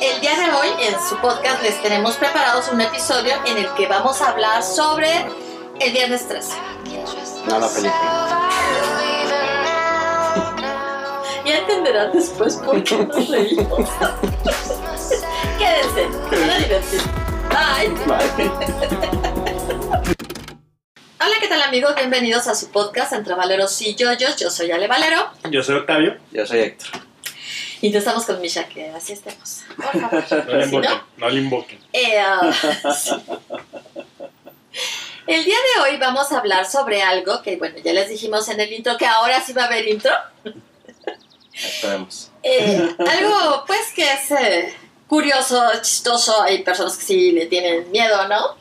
el día de hoy en su podcast les tenemos preparados un episodio en el que vamos a hablar sobre el viernes 13. No la película. Ya entenderán después por qué nos reímos. Quédense, se van a divertir. Bye. Bye. Hola, ¿qué tal amigos? Bienvenidos a su podcast Entre Valeros y Yoyos. Yo soy Ale Valero Yo soy Octavio. Yo soy Héctor. Y ya estamos con Misha, que así estemos. Por favor. No le invoquen. no, No le invoquen. Eh, ah, sí. El día de hoy vamos a hablar sobre algo que, bueno, ya les dijimos en el intro que ahora sí va a haber intro. Esperemos. Eh, algo, pues, que es eh, curioso, chistoso. Hay personas que sí le tienen miedo, ¿no?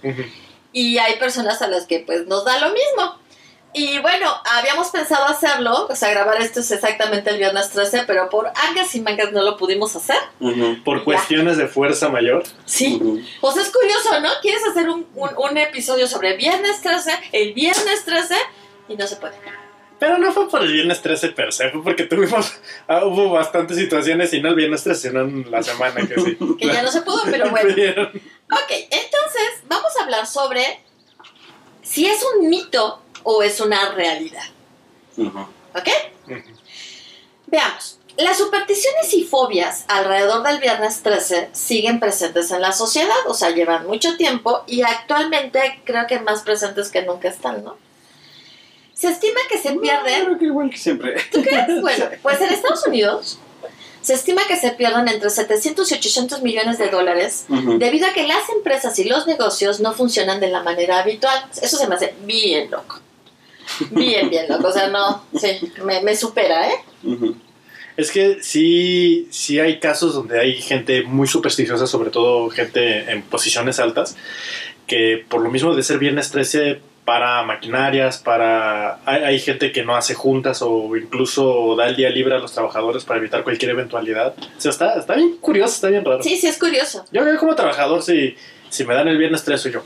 Y hay personas a las que, pues, nos da lo mismo. Y bueno, habíamos pensado hacerlo, o sea, grabar esto es exactamente el viernes 13, pero por angas y mangas no lo pudimos hacer. Por cuestiones de fuerza mayor. Sí. Ujú. Pues es curioso, ¿no? Quieres hacer un, un- un episodio sobre Viernes 13, el Viernes 13, y no se puede. Pero no fue por el viernes 13 per se, fue porque tuvimos, ah, hubo bastantes situaciones y no el viernes 13, sino en la semana que sí. Que ya no se pudo, pero bueno. Ok, entonces vamos a hablar sobre si es un mito o es una realidad. ¿Ok? Veamos. Las supersticiones y fobias alrededor del viernes 13 siguen presentes en la sociedad, o sea, llevan mucho tiempo y actualmente creo que más presentes que nunca están, ¿no? Se estima que se pierden Creo que igual que siempre. ¿Tú crees? Bueno, pues en Estados Unidos se estima que se pierden entre 700 y 800 millones de dólares debido a que las empresas y los negocios no funcionan de la manera habitual. Eso se me hace bien loco. Bien, bien loco. O sea, no, sí, me, me supera, ¿eh? Es que sí, sí hay casos donde hay gente muy supersticiosa, sobre todo gente en posiciones altas, que por lo mismo de ser viernes 13 para maquinarias, para hay, hay gente que no hace juntas o incluso da el día libre a los trabajadores para evitar cualquier eventualidad. O sea, está, está bien curioso, está bien raro. Sí, sí, es curioso. Yo creo que como trabajador, si, si me dan el viernes 13 yo,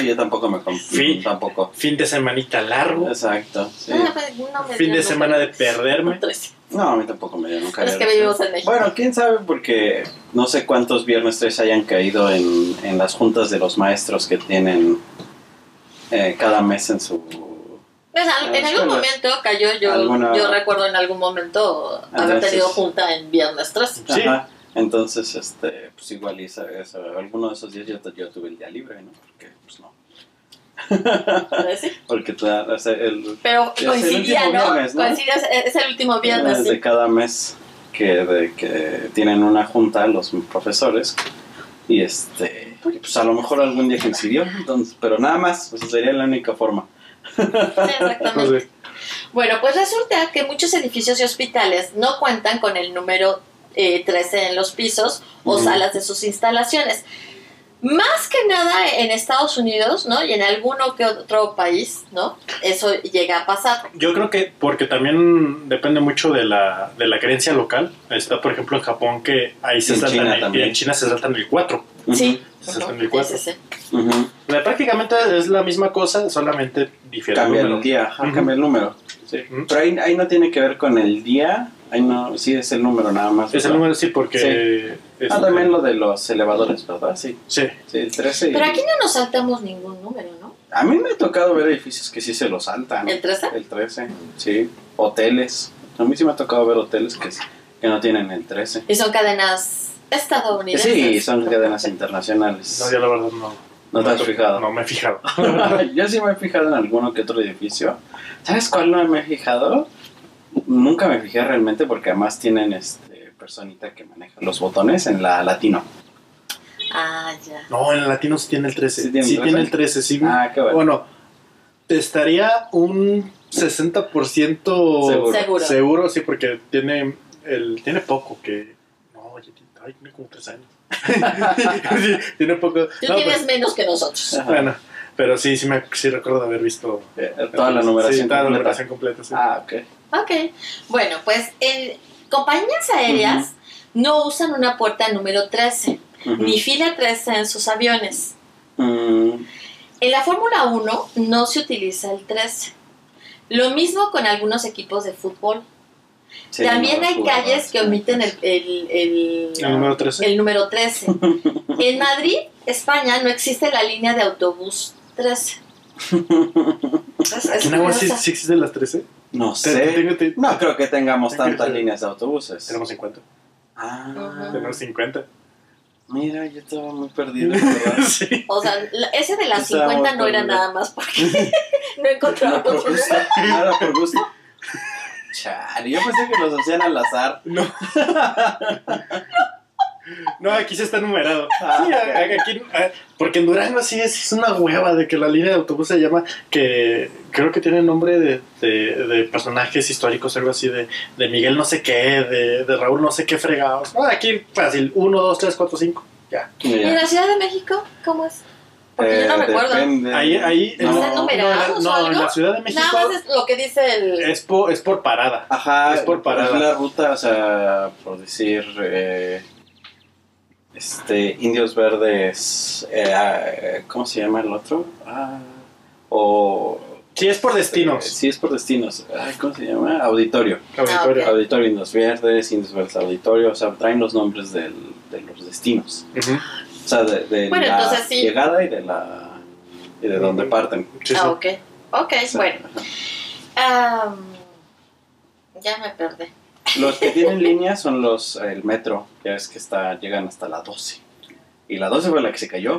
Sí, yo tampoco me confío. Sí. Tampoco. fin de semanita largo, Exacto. Sí. Ah, no me fin de semana de perderme. 13. No, a mí tampoco me dio nunca. Pero es que vivimos en México. Bueno, quién sabe, porque no sé cuántos viernes 3 hayan caído en, en las juntas de los maestros que tienen eh, cada mes en su. Pues, al- en Ah, algún momento cayó, yo, Alguna- yo recuerdo en algún momento haber Entonces- tenido junta en viernes 13. Sí. Ajá. Entonces, este, pues igual y eso, alguno de esos días yo, yo tuve el día libre, ¿no? Porque, no. ¿Sí? Porque te da- o sea, el, Pero Es el coincidía, ¿no? viernes, ¿no? Coincidía, es, es el último viernes, de sí. cada mes que, de, que tienen una junta los profesores y este pues a lo mejor algún día coincidió entonces pero nada más sea, sería la única forma Sí, exactamente. Bueno, pues resulta que muchos edificios y hospitales no cuentan con el número eh, 13 en los pisos o salas de sus instalaciones. Más que nada en Estados Unidos, ¿no? Y en alguno que otro país, ¿no? Eso llega a pasar. Yo creo que porque también depende mucho de la, de la creencia local. Está, por ejemplo, en Japón que ahí se En saltan China el- y también. en China se saltan el 4. Sí. Se saltan el 4. ese, sí. Ujú. Prácticamente es la misma cosa, solamente difiere el cambia el número. día ajá, Ujú. cambia el número sí. Pero ahí, ahí no tiene que ver con el día ahí no sí es el número nada más Es el número sí porque... Sí. ah también lo de los elevadores verdad sí Sí. sí el 13 y- Pero aquí no nos saltamos ningún número, ¿no? a mí me ha tocado ver edificios que sí se los saltan ¿El 13? El 13, sí. Hoteles. A mí sí me ha tocado ver hoteles que, que no tienen el 13. Y son cadenas estadounidenses. Sí, son cadenas internacionales. No, yo la verdad no. ¿No te has fijado? No me he fijado. Yo sí me he fijado en alguno que otro edificio. ¿Sabes cuál no me he fijado? Nunca me fijé realmente porque además tienen este personita que maneja los botones en la latino. Ah, ya. No, en el latino sí tiene el 13. ¿Sí Sí tiene el 13? el 13, sí. Ah, qué bueno. Bueno, te estaría un 60% Seguro. Seguro. seguro, sí, porque tiene, el, tiene poco que... No, oye, ay, tiene como 3 años. sí, tiene poco... Tú no, tienes pues, menos que nosotros. Ajá. bueno, pero sí, sí, me, sí recuerdo haber visto... Eh, Toda la numeración Sí, toda la numeración completa, sí. Ah, ok. Ok. Bueno, pues en compañías aéreas no usan una puerta número 13, Ujú. ni fila 13 en sus aviones. Mm, En la Fórmula 1 no se utiliza el 13. Lo mismo con algunos equipos de fútbol. Sí, También hay calles que omiten el, el, el, El número 13. el número 13. En Madrid, España, no existe la línea de autobús 13. Es, es ¿Aquí en Agua sí, curiosa. sí existen las 13? No sé. te- No creo que tengamos tantas líneas de autobuses. Tenemos 50. Ah. Tenemos 50. mira, yo estaba muy perdido. O sea, ese de las Estaba 50 muy no era perdido. nada más porque no encontraba No por otro gusto. era por gusto. Chale, yo pensé que los hacían al azar. No. No, aquí sí está numerado. Ah, Sí, aquí, porque en Durango sí es, es una hueva de que la línea de autobús se llama, que creo que tiene nombre de, de- de personajes históricos, algo así de, de Miguel no sé qué, de, de Raúl no sé qué fregados. No, aquí fácil, 1, 2, 3, 4, 5. Ya. ¿Y en la Ciudad de México cómo es? Porque yo no Eh, recuerdo. depende. Ahí, ahí No. ¿Están numerados no, o en la Ciudad de México Nada más es lo que dice el... es, por, es por parada. Ajá, Es por parada. es la ruta, o sea, por decir, eh, este, Indios Verdes, eh, ah, ¿cómo se llama el otro? Ah, o... Sí, es por destinos. eh, sí, es por destinos. Ay, ¿Cómo se llama? Auditorio. Auditorio. ok. Auditorio Indios Verdes, Indios Verdes Auditorio, o sea, traen los nombres del, de los destinos. Ujú. O sea, de, de Bueno, la entonces sí. llegada y de la... y de dónde parten. Sí, sí. Ah, ok. Ok, Sí, bueno. Am, ya me perdí. Los que tienen líneas son los el metro, ya es que está llegan hasta la 12. Y la 12 fue la que se cayó.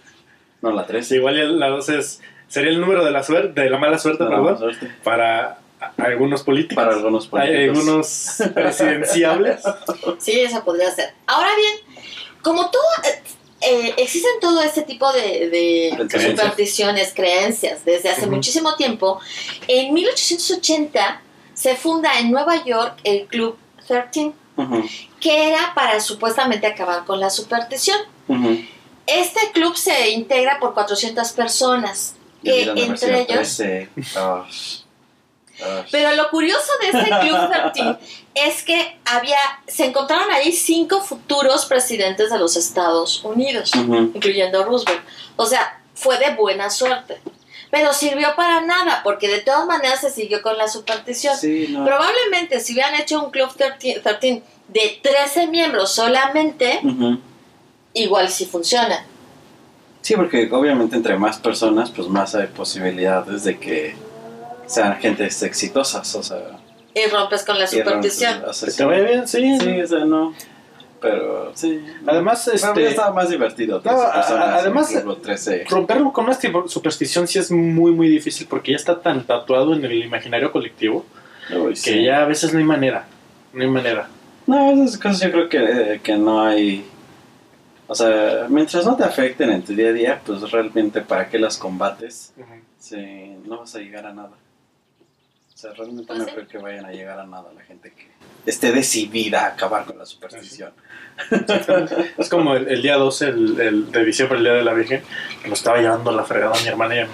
no la 13. Sí, igual la 12 es, sería el número de la suerte, de la mala suerte, Para, perdón, suerte. para a- algunos políticos. Para algunos Hay políticos. algunos presidenciables. Sí, eso podría ser. Ahora bien, como todo, eh, existen todo este tipo de, de Creencias. supersticiones, creencias, desde hace Ujú. muchísimo tiempo. En 1880 se funda en Nueva York el Club 13, Ujú, que era para supuestamente acabar con la superstición. Este club se integra por 400 personas, que sido entre ellos... 13. Pero lo curioso de este Club 13 es que había, se encontraron ahí cinco futuros presidentes de los Estados Unidos, incluyendo Roosevelt. O sea, fue de buena suerte. Pero sirvió para nada, porque de todas maneras se siguió con la superstición. Sí, no. Probablemente si hubieran hecho un Club 13, 13 de 13 miembros solamente, igual sí funciona. Sí, porque obviamente entre más personas, pues más hay posibilidades de que sean gentes exitosas. O sea, Y rompes con la superstición. o sea, ¿Te sí, vaya bien? Sí. sí, o sea, no. Pero sí. Además, este, estaba más divertido. No, 13 a- personas en además- 13. romperlo con una superstición sí es muy, muy difícil porque ya está tan tatuado en el imaginario colectivo que sí. ya a veces no hay manera. No hay manera. No, esas cosas yo creo que, que no hay... O sea, mientras no te afecten en tu día a día, pues realmente para qué las combates, sí, no vas a llegar a nada. O sea, realmente Pues no sí. creo que vayan a llegar a nada la gente que esté decidida a acabar con la superstición. Es como el, el día 12 el, el de diciembre, el día de la Virgen, que nos estaba llevando la fregada a mi hermana y a mí.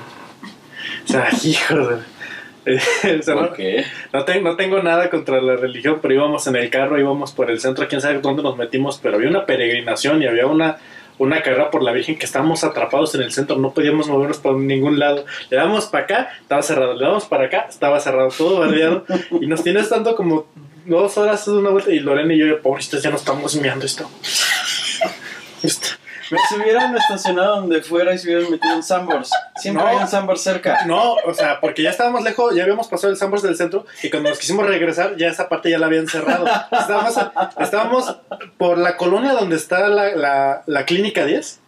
O sea, hijo de... o sea, no, ¿Por qué? no, ten- no tengo nada contra la religión, pero íbamos en el carro, íbamos por el centro, quién sabe dónde nos metimos, pero había una peregrinación y había una, una carrera por la Virgen que estábamos atrapados en el centro, no podíamos movernos por ningún lado. Le damos para acá, estaba cerrado, le damos para acá, estaba cerrado, todo bardeado, y nos tienes dando como dos horas de una vuelta, y Lorena y yo, pobrecitos, ya nos estamos meando esto. Esto. Me se hubieran estacionado donde fuera y se hubieran metido en Sambors. Siempre No. hay un Sambors cerca. No, o sea, porque ya estábamos lejos, ya habíamos pasado el Sambors del centro y cuando nos quisimos regresar ya esa parte ya la habían cerrado. Estábamos, estábamos por la colonia donde está la, la, la clínica 10,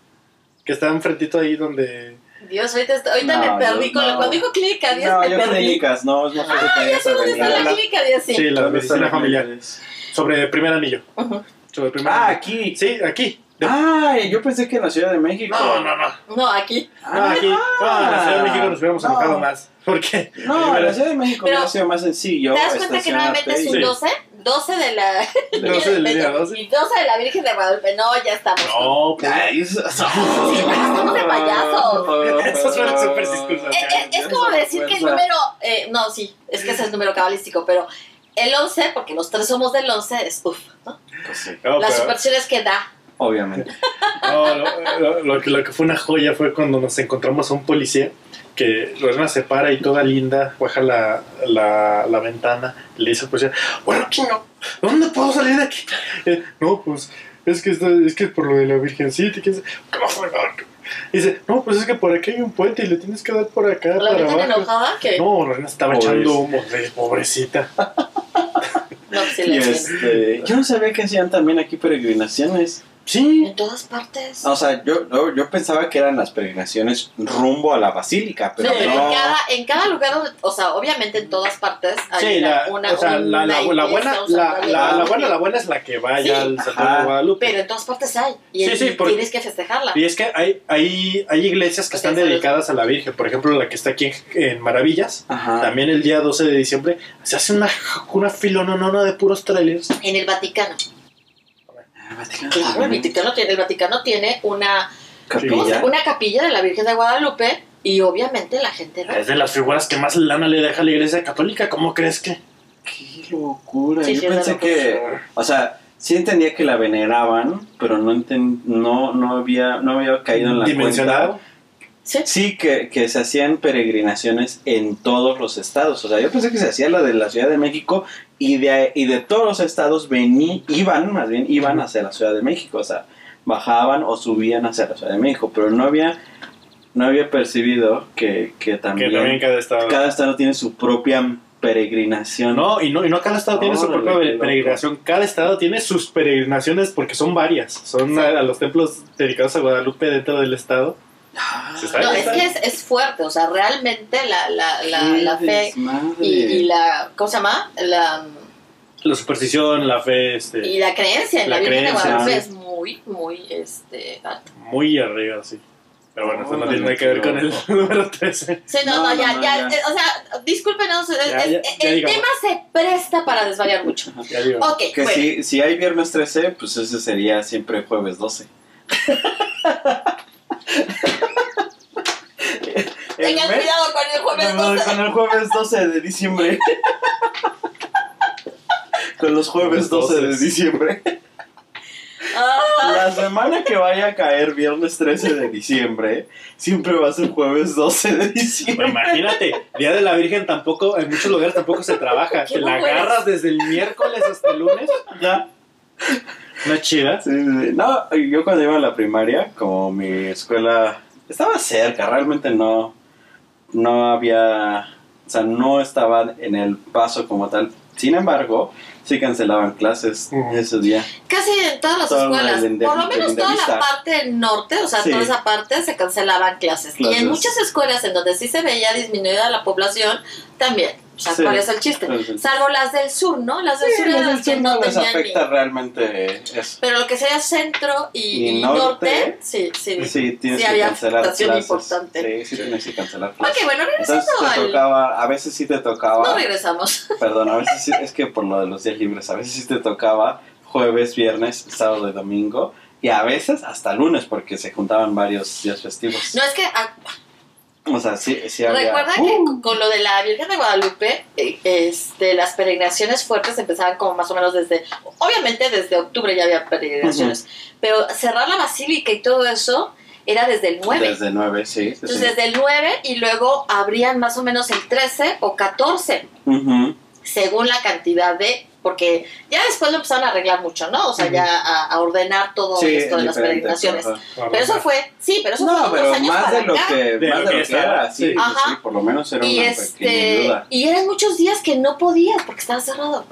que está enfrentito ahí donde... Dios, ahorita, ahorita No, me perdí. yo con no. cuando dijo clínica 10 No, me yo perdí. clínicas, no, es más fácil que Ah, ya sé dónde está la avenida. clínica 10, sí. Sí, la ¿Dónde está medicina la familiar. clínica 10? Sobre primer anillo. Ujú. Sobre el primer Ah, anillo. aquí. Sí, aquí. Ay, yo pensé que en la Ciudad de México. No, no, no. No, aquí. No, aquí. No, en la Ciudad de México nos hubiéramos Ah. No. enojado más. ¿Por qué? No, en la Ciudad de México Pero- hubiera sido más sencillo. ¿Te das cuenta que nuevamente es un Sí. 12? 12 de la... 12 de la línea 12. Y 12 de la Virgen de Guadalupe. No, ya estamos. No, pues... Estamos de payasos. Eso suena súper eh, es como decir que el número... eh, no, sí, es que ese es el número cabalístico, pero el 11, porque los tres somos del 11, es uff, ¿no? Pues sí. Las supersticiones que da. Obviamente. No, lo, lo- lo que, lo que fue una joya fue cuando nos encontramos a un policía que Lorena se para y toda linda baja la, la, la ventana y le dice al policía, bueno, chino, ¿dónde puedo salir de aquí? Eh, no, pues es que, está- es que es por lo de la Virgencita. que dice, no, pues es que por aquí hay un puente y le tienes que dar por acá. La para abajo". enojada que. No, Lorena estaba echando humo, de pobrecita. No, sí este, yo no sabía que hacían también aquí peregrinaciones. Sí, En todas partes. O sea, yo, yo, yo pensaba que eran las peregrinaciones rumbo a la basílica, pero No, en cada, en cada lugar, o sea, obviamente en todas partes hay sí, una, la, una, o sea, la, la, una la buena, la, buena, la buena es la que vaya Sí. al Santuario de Guadalupe. Pero en todas partes hay. Y, Sí, sí, y porque- tienes que festejarla. Y es que hay, hay, hay iglesias que están dedicadas a la Virgen. Por ejemplo, la que está aquí en, en Maravillas. Ajá. También el día 12 de diciembre se hace una, una filononona de puros trailers. En el Vaticano. Ah, Vaticano Claro, el. Vaticano tiene, el Vaticano tiene una, ¿cómo se- Capilla. una capilla de la Virgen de Guadalupe y obviamente la gente Es de las figuras que más lana le deja a la iglesia católica. ¿Cómo crees que? Qué locura. Sí, yo sí, pensé que. O sea, sí entendía que la veneraban, pero no enten- no, no había, no había caído en la Dimensionado. cuenta. Sí. Sí, que, que se hacían peregrinaciones en todos los estados. O sea, yo pensé que se hacía la de la Ciudad de México y de, y de todos los estados vení, iban, más bien, iban hacia la Ciudad de México. O sea, bajaban o subían hacia la Ciudad de México. Pero no había, no había percibido que, que Que también, cada estado. cada estado tiene su propia peregrinación. No, y no, y no cada estado tiene su propia peregrinación. Cada estado tiene sus peregrinaciones porque son varias. Son Sí. a, a los templos dedicados a Guadalupe dentro del estado. No, es que es, es fuerte, o sea, realmente la, la, la, la fe y, y la, ¿cómo se llama? La, La superstición, la fe, este, y la creencia en la, La Virgen de creencia, Guadalupe sí. es muy, muy, este, alta. muy arriba, sí. Pero bueno, eso no Órale, tiene nada que ver con el número 13. Sí, no, No, no, no, ya, no, ya, ya. o sea, discúlpenos, el digamos. tema se presta para desvariar mucho. Ya digo. Ok, Que bueno, si, si hay viernes 13, pues ese sería siempre jueves 12. tengan mes- cuidado con el jueves No, 12. Con el jueves 12 de diciembre. con los jueves 12 de diciembre. Ah, La semana que vaya a caer viernes 13 de diciembre, siempre va a ser jueves 12 de diciembre. imagínate, Día de la Virgen tampoco, en muchos lugares tampoco se trabaja. Te la agarras desde el miércoles hasta el lunes. Ya. No es chida. Sí, sí, sí. No, yo cuando iba a la primaria, como mi escuela estaba cerca, realmente no, no había, o sea, no estaba en el paso como tal. Sin embargo, sí cancelaban clases Ujú. ese día. casi en todas las escuelas, de- por lo menos de toda la parte norte, o sea, Sí. toda esa parte se cancelaban clases. Y en muchas escuelas en donde sí se veía disminuida la población, también. O sea, Sí. ¿cuál es el chiste? Sí. Salvo las del sur, ¿no? Las del Sí, sur las eran del las que sur no no les tenían ni- afecta realmente eso. Pero lo que sería centro y, Y norte, norte, sí, sí. Sí, tienes Sí, que había cancelar clases. importante. Sí, sí tienes que cancelar clases. Ok, bueno, Entonces regresando te al... tocaba, a veces sí te tocaba, No regresamos. perdón, a veces sí, es que por lo de los días libres, a veces sí te tocaba jueves, viernes, sábado y domingo, y a veces hasta lunes, porque se juntaban varios días festivos. No, es que ah, O sea, sí, sí había... recuerda que ¡Uh! con lo de la Virgen de Guadalupe, eh, este, las peregrinaciones fuertes empezaban como más o menos desde, obviamente desde octubre ya había peregrinaciones, pero cerrar la basílica y todo eso era desde el 9. Desde nueve, sí. sí, Entonces sí. desde el 9 y luego abrían más o menos el 13 o 14, Ujú. según la cantidad de... Porque ya después lo empezaron a arreglar mucho, ¿no? O sea, ya a, a ordenar todo Sí, esto de las peregrinaciones. Pero eso fue, sí, pero eso No, fue pero años más para de lo acá. que, De más de lo que era, sí, sí. sí, Ajá. sí, por lo menos era Y una pequeña este ayuda. y eran muchos días que no podías porque estaba cerrado.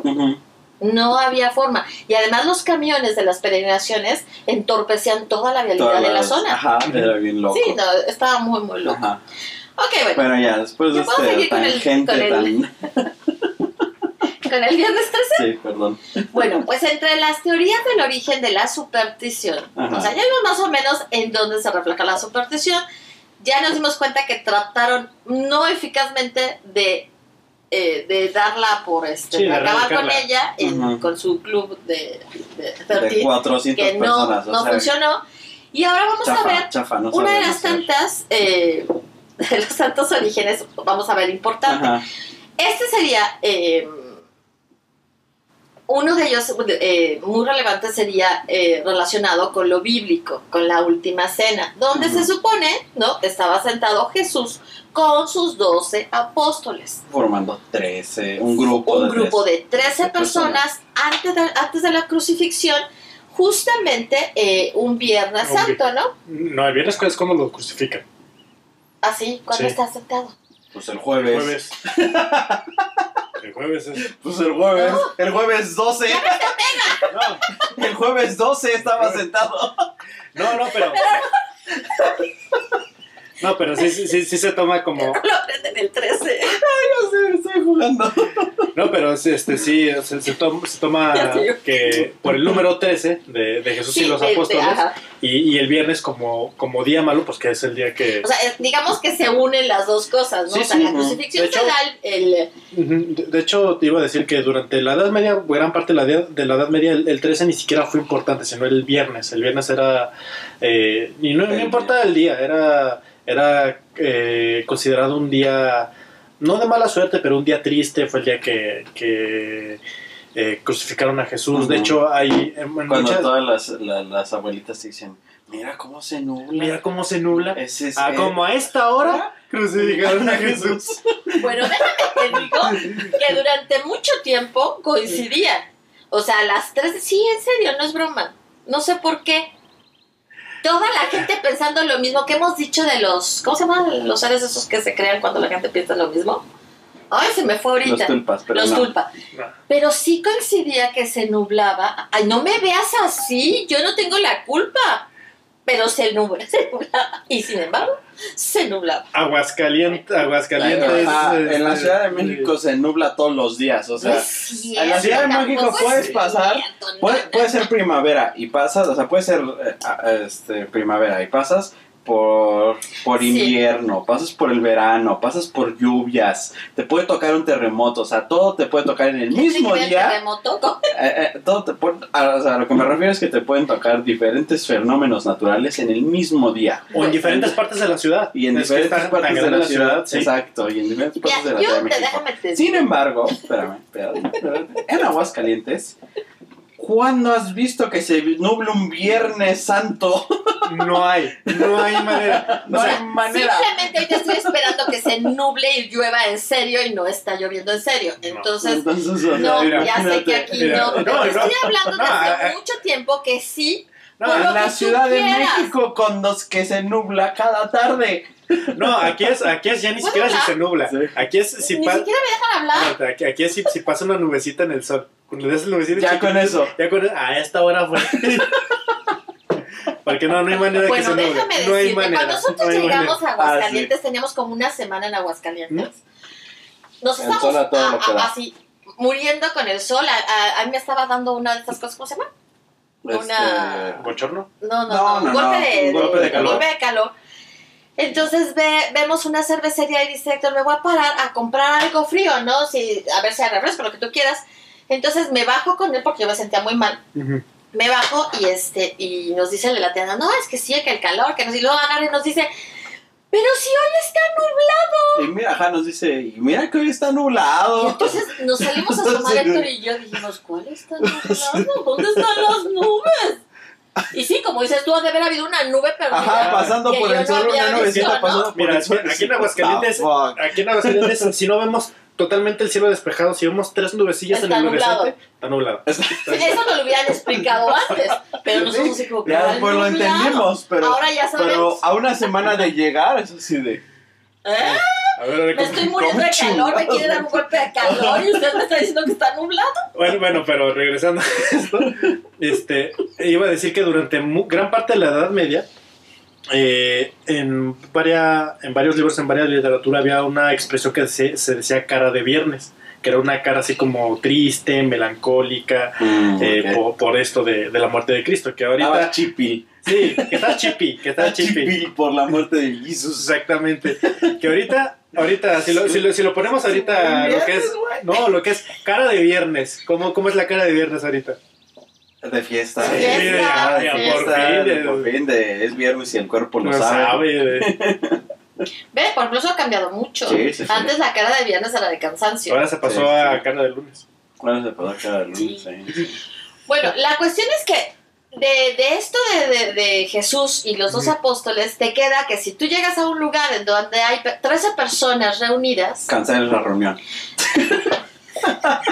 No había forma. Y además los camiones de las peregrinaciones entorpecían toda la vialidad Todas de la las- zona. Ajá, era bien loco. Sí, no, estaba muy, muy loco. Ajá. Ok, bueno, Bueno, ya, después de este seguir con el- tangente con el- tan... con el viernes 13. Sí, perdón. Bueno, pues entre las teorías del origen de la superstición, Ajá. o sea, ya vimos más o menos en dónde se refleja la superstición, ya nos dimos cuenta que trataron no eficazmente de, eh, de darla por este, Sí, de acabar con ella en- con su club de, de, De 13, 400 que no, personas. no sea, funcionó. Y ahora vamos chafa, a ver chafa, no una de las hacer. tantas, eh, de los tantos orígenes, vamos a ver, importante. Ajá. Este sería eh, uno de ellos eh, muy relevante sería eh, relacionado con lo bíblico, con la última cena, donde se supone, ¿no? Estaba sentado Jesús con sus doce apóstoles. Formando 13, un grupo Un de grupo 13. de 13 13 personas antes de, antes de la crucifixión, justamente eh, un Viernes Un vi- Santo, ¿no? No, el viernes es cuando lo crucifican. Así, cuando Sí. está sentado. Pues el jueves. Jueves. El jueves es. Pues el jueves. El jueves 12. No, El jueves 12 estaba sentado. no, no, pero. No, pero sí, sí, sí, sí se toma como. Lo aprenden el 13. No sé, estoy jugando. No, pero sí, este, sí, se, se toma, se toma que por el número 13 de, de Jesús y los de- de- apóstoles y, y el viernes como, como día malo, pues que es el día que... O sea, es- digamos que se unen las dos cosas, ¿no? Sí, o sea, sí, la crucifixión De hecho- se da el, el- Ujú, De, hecho, te iba a decir que durante la Edad Media, gran parte de la, de la Edad Media, el, el 13 ni siquiera fue importante, sino el viernes. El viernes era... eh, y no, no El importa el día, era, era eh, considerado un día, no de mala suerte, pero un día triste. Fue el día que... que eh, crucificaron a Jesús. De hecho, hay en- en Cuando muchas- todas las, la- las abuelitas te dicen, mira cómo se nubla. Mira cómo se nubla. Ese es Ah, el- como a esta hora crucificaron a Jesús. Bueno, déjame te digo que durante mucho tiempo coincidían. O sea, las tres... Sí, en serio, no es broma. No sé por qué. Toda la gente pensando lo mismo que hemos dicho de los... ¿Cómo se llaman los seres esos que se crean cuando la gente piensa lo mismo? Ay, se me fue Los ahorita. tulpas, pero Los no. tulpa. Pero sí coincidía que se nublaba. Ay, no me veas así, yo no tengo la culpa. Pero se nubla, se nublaba. Y sin embargo, se nublaba. Aguascalientes, Aguascalientes. En la Ciudad de México se nubla todos los días, o sea, en la Ciudad de México puedes es pasar, puede, puede ser primavera y pasas, o sea, puede ser eh, este, primavera y pasas por, por Sí. invierno, pasas por el verano, pasas por lluvias, te puede tocar un terremoto, o sea, todo te puede tocar en el ¿Qué tiene mismo día. terremoto Eh, eh, todo te puede- a, o sea, a lo que me refiero es que te pueden tocar diferentes fenómenos naturales en el mismo día. O en diferentes partes de la ciudad. Y en Es diferentes partes de la ciudad, sí. exacto, y en diferentes partes de Mira, la Ciudad de México. Sin embargo, espérame, espérame, espérame, en Aguascalientes, ¿cuándo has visto que se nubla un Viernes Santo? No hay, no hay manera. No O sea, hay manera. Simplemente ahorita estoy esperando que se nuble y llueva en serio y no está lloviendo en serio. No. Entonces, no, mira, ya sé que aquí mira, no. no, Pero no, estoy hablando no, desde eh, mucho tiempo que sí. No, en la Ciudad de quieras. México con los que se nubla cada tarde. no, aquí es, aquí es ya ni ¿Puedo siquiera si se nubla. Sí. Aquí es si Ni siquiera me dejan hablar. no, aquí, aquí es si, si pasa una nubecita en el sol. Cuando le das el nubecita Ya con eso. Ya con a esta hora fue. Porque no, no hay manera de que Bueno, se nuble. déjame no hay decirte, manera. cuando nosotros no hay llegamos manera. a Aguascalientes, teníamos como una semana en Aguascalientes. Nos El estamos a a- así, muriendo con el sol. A, a- a mí me estaba dando una de estas cosas, ¿cómo se llama? Una- Este, ¿Bochorno? No, no, No, no, golpe, no, de, un golpe de calor. golpe de calor. Entonces ve, vemos una cervecería y dice Héctor, me voy a parar a comprar algo frío, ¿no? Si, a ver si hay refresco, lo que tú quieras. Entonces me bajo con él porque yo me sentía muy mal. Me bajo y este y nos dice la tienda, no, es que sí, que el calor, que nos y luego agarra y nos dice, pero si hoy está nublado. Y mira, ajá, nos dice, y mira que hoy está Y nublado. entonces nos salimos a asomar Sí. Héctor y yo dijimos, ¿cuál está nublado? ¿Dónde están las nubes? Y sí, como dices tú, ha de haber habido una nube perdida. Ajá, pasando por el no sol, había una nubecita ¿no? pasando por el sol. aquí en Aguascalientes, aquí en Aguascalientes, si no vemos totalmente el cielo despejado, si vemos tres nubecillas en Está el nublado. horizonte, está nublado. Eso no lo hubieran explicado antes, pero nosotros que, Ya "Ay, después lo nublado". entendimos, pero, Ahora ya pero sabemos. a una semana de llegar, eso sí de... ¿Eh? A ver, a ver, Me ¿cómo- estoy muriendo de ¿Cómo calor, me quiere dar un golpe de calor y usted me está diciendo que está nublado. Bueno, bueno, pero regresando a esto, este, iba a decir que durante mu- gran parte de la Edad Media, eh, en, varia- en varios libros, en varias literatura, había una expresión que se, se decía cara de viernes, que era una cara así como triste, melancólica, eh, ok. por, por esto de, de la muerte de Cristo, que ahorita... chipil. Sí, que está chippy, que está Estaba chippy. chipil por la muerte de Jesús. Exactamente. Que ahorita, ahorita, si lo, si lo, si lo ponemos ahorita, lo que es, no, lo que es cara de viernes. ¿Cómo, cómo es la cara de viernes ahorita? De fiesta. Sí, de fiesta, de por fiesta, fin, de de- por fin, de- es viernes y el cuerpo lo No sabe. sabe. de- Ve, por ejemplo, eso ha cambiado mucho. Sí, sí, sí. Antes la cara de viernes era de cansancio. Ahora se pasó Sí, a sí. cara de lunes. ¿Cuál es el poder cada lunes? Sí. Sí. Bueno, la cuestión es que de, de esto de, de- de Jesús y los dos apóstoles, te queda que si tú llegas a un lugar en donde hay pe- 13 personas reunidas, Canceles la reunión. a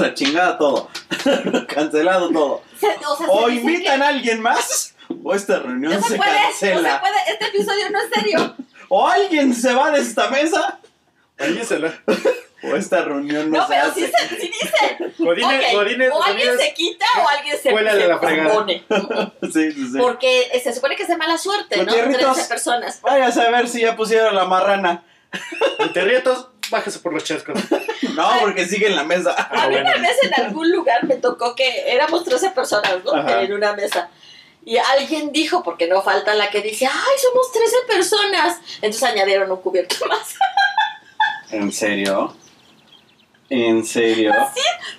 la chingada todo. Cancelado todo. se- o sea, invitan a alguien más, o esta reunión no se se puede, no cancela. se puede, este episodio no es serio. O alguien se va de esta mesa, Alguien se la- o esta reunión no, No, se pero hace. sí, se, sí dice. O alguien se quita o alguien se, se la fregada. compone. Sí, sí, sí. Porque eh, se supone que es de mala suerte, ¿no? Gutierritos. 13 personas. Vaya a saber si ya pusieron la marrana. Terrietos, bájese por los chescos. No, porque sigue en la mesa. Ah, a mí bueno. una vez en algún lugar me tocó que éramos 13 personas, ¿no? Ajá. En una mesa. Y alguien dijo, porque no falta la que dice, ay, somos 13 personas. Entonces añadieron un cubierto más. ¿En serio? ¿En serio?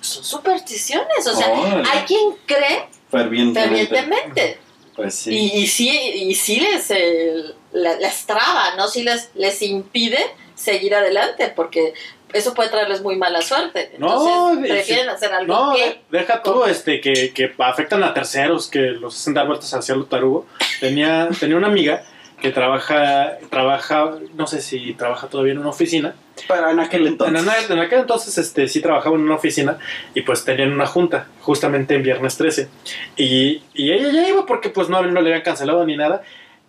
Son supersticiones, o sea, Órale. hay quien cree Fervientemente. fervientemente. Pues sí. Y, y sí, y sí les, eh, la- les traba, ¿no? Sí les, les impide seguir adelante, porque eso puede traerles muy mala suerte. Entonces, No, prefieren hacer algo No, que... de- deja tú este, que, que afectan a terceros, que los hacen dar vueltas hacia lo tarugo. Tenía, tenía una amiga que trabaja, trabaja, no sé si trabaja todavía en una oficina. Pero en aquel entonces. En, aquel- en aquel entonces este, sí trabajaba en una oficina y pues tenían una junta, justamente en viernes 13. Y, y ella ya iba porque pues no, no le habían cancelado ni nada.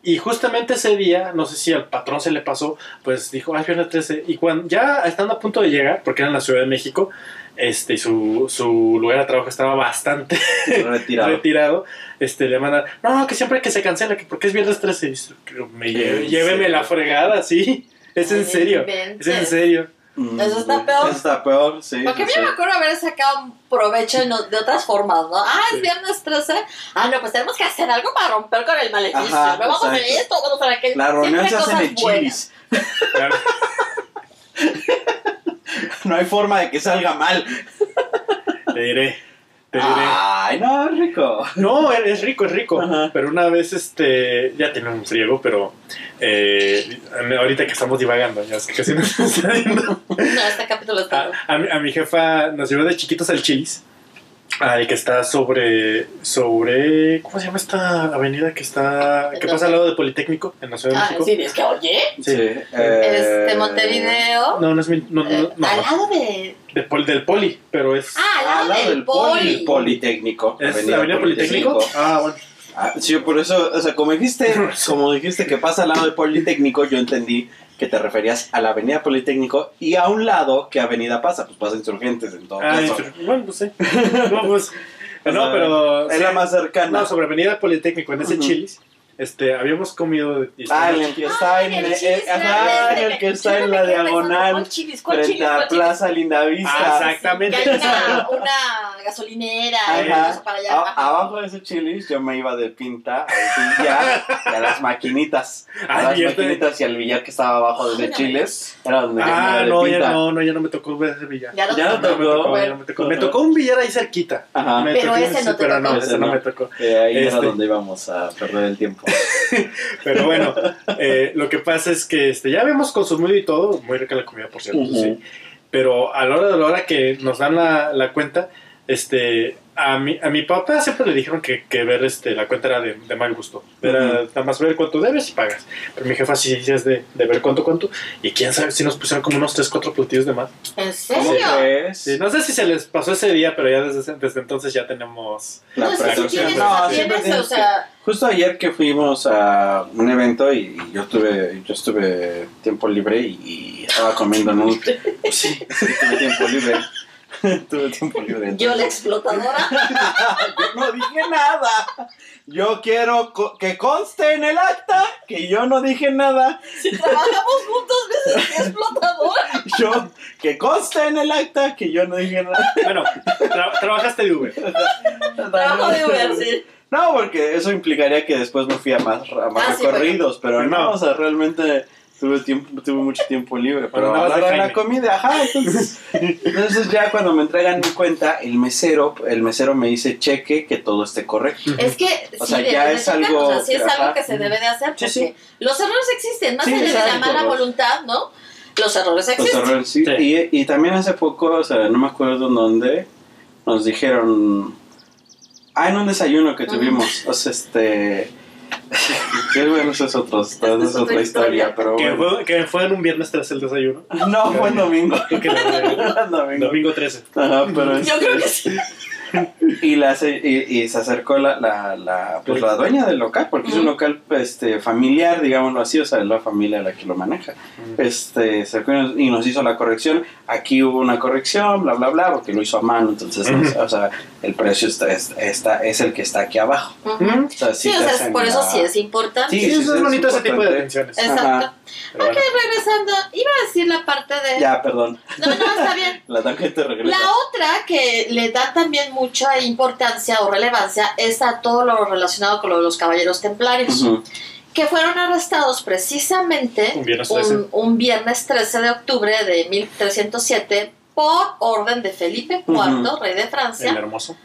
Y justamente ese día, no sé si al patrón se le pasó, pues dijo, ay, viernes 13. Y cuando ya estando a punto de llegar, porque era en la Ciudad de México, este, y su, su lugar de trabajo estaba bastante Retirado. retirado, este, le mandan, no, no, que siempre que se cancela, que porque es viernes 13. Y dice, me lleve- ¿En lléveme serio? la fregada, sí. Es en serio. Es en serio. Mm, Eso está peor. Eso está peor, sí. Porque sí, yo me acuerdo haber sacado un provecho de otras formas, ¿no? Ah, es Sí. viernes 13. Ah, no, pues tenemos que hacer algo para romper con el maleficio. Ajá, no vamos a hacer esto, vamos a hacer aquello. La reunión se hace en chilis. Claro. No hay forma de que salga mal. Te diré. Te diré. Ay, no, rico. No, es es rico, es rico. Ajá. Pero una vez, este, ya tiene un friego, pero eh, ahorita que estamos divagando, ya es que casi nos está yendo. No, este capítulo A, está. a mi, a mi jefa nos llevó de chiquitos al Chilis. Al que está sobre. sobre. ¿Cómo se llama esta avenida que está. que pasa al lado de Politécnico en la Ciudad de Ah, México? sí, es que oye. Sí. Este, eh, Montevideo. No, no es mi. No, no, eh, no, al lado de. de pol- del Poli, pero es. Ah, al lado, Al lado del, poli. Politécnico. ¿Es la Avenida Politécnico? Ah, bueno. Ah, sí, por eso, o sea, como dijiste, como dijiste que pasa al lado del Politécnico, yo entendí que te referías a la Avenida Politécnico y a un lado, ¿qué avenida pasa? Pues pasa Insurgentes en todo Ah, caso. bueno, pues sí. No, pues. No, pero. Es sí. la más cercana. No, sobre Avenida Politécnico, en ese Ujú. chilis, este, habíamos comido. y Ah, en el que está en, Ay, el chilis ajá, verde. en el que está en la diagonal ¿cuál chilis? ¿Cuál frente a. Plaza Lindavista. Ah, exactamente. Que hay una, una gasolinera y Ajá. eso para allá. A- Ajá. abajo de ese chilis yo me iba de pinta al billar y a las maquinitas. A Ah, las maquinitas y al billar que estaba abajo de ese no chiles. Era donde yo me Ah, iba de no, pinta. ya no, no, ya no me tocó ver ese billar. Ya no, me tocó, me tocó. Me tocó un billar ahí cerquita. Ajá. Me Pero tocó- ese no te pero tocó. no, ese no. me tocó. Eh, ahí era Este- donde íbamos a perder el tiempo. Pero bueno, eh, lo que pasa es que este, ya habíamos consumido y todo, muy rica la comida, por cierto, sí. Pero a la hora de la hora que nos dan la, la cuenta, este, a mi, a mi papá siempre le dijeron que, que ver este, la cuenta era de, de mal gusto. Era Ujú. nada más ver cuánto debes y pagas. Pero mi jefa sí es de, de ver cuánto, cuánto. Y quién sabe si nos pusieron como unos 3, 4 platillos de más. ¿En ¿Cómo serio? Sí, no sé si se les pasó ese día, pero ya desde, desde entonces ya tenemos... La No, que si tienes, No, tienes, o sea, Justo ayer que fuimos a un evento y yo tuve, yo estuve tiempo libre y, y estaba comiendo en un... Sí, sí, tuve tiempo libre. tuve tiempo libre. yo la explotadora. yo no dije nada. Yo quiero co- que conste en el acta que yo no dije nada. Si trabajamos juntos, veces que explotadora. Yo, que conste en el acta que yo no dije nada. Bueno, tra- trabajaste de Uber. Trabajo de Uber, sí. No, porque eso implicaría que después me fui a más, a más Ah, sí, recorridos, pero Bueno. no, o sea, realmente tuve tiempo, tuve mucho tiempo libre, pero Bueno, a la comida, ajá, entonces, entonces ya cuando me entregan mi cuenta, el mesero, el mesero me dice cheque que todo esté correcto. Es que O sea, ya es algo- o sea, sí es ajá. algo que se debe de hacer Sí, porque sí. los errores existen, más Sí, allá de la mala los- voluntad, ¿no? los errores Los existen. errores, sí. Sí. Y, y también hace poco, o sea, no me acuerdo en dónde, nos dijeron, ah, en un desayuno que tuvimos, o sea, este... que bueno, eso es, otro, esa es otra historia, pero Que bueno. fue, que fue en un viernes 13 el desayuno. No, fue en domingo. Domingo. domingo 13. Ajá, pero Yo este- creo que sí. y, la, se- y, y se acercó la, la, la, pues, la dueña del local, porque es un local este, familiar, digámoslo así, o sea, es la familia la que lo maneja. Este, se acercó y nos hizo la corrección. Aquí hubo una corrección, bla, bla, bla, porque lo hizo a mano, entonces, o sea, el precio está, es- está, es el que está aquí abajo. Ujú. O sea, Sí, sí o sea, por eso sí es importante. Sí, Sí, sí, eso es bonito ese tipo de atenciones. Exacto. Ajá. Pero bueno. Regresando, iba a decir la parte de... Ya, perdón. No, no, está bien. La tarjeta regresa. La otra que le da también mucha importancia o relevancia es a todo lo relacionado con lo de los caballeros templarios, Ujú. que fueron arrestados precisamente Un viernes 13. un, un viernes 13 de octubre de 1307 por orden de Felipe IV, Ujú. rey de El Francia, hermoso.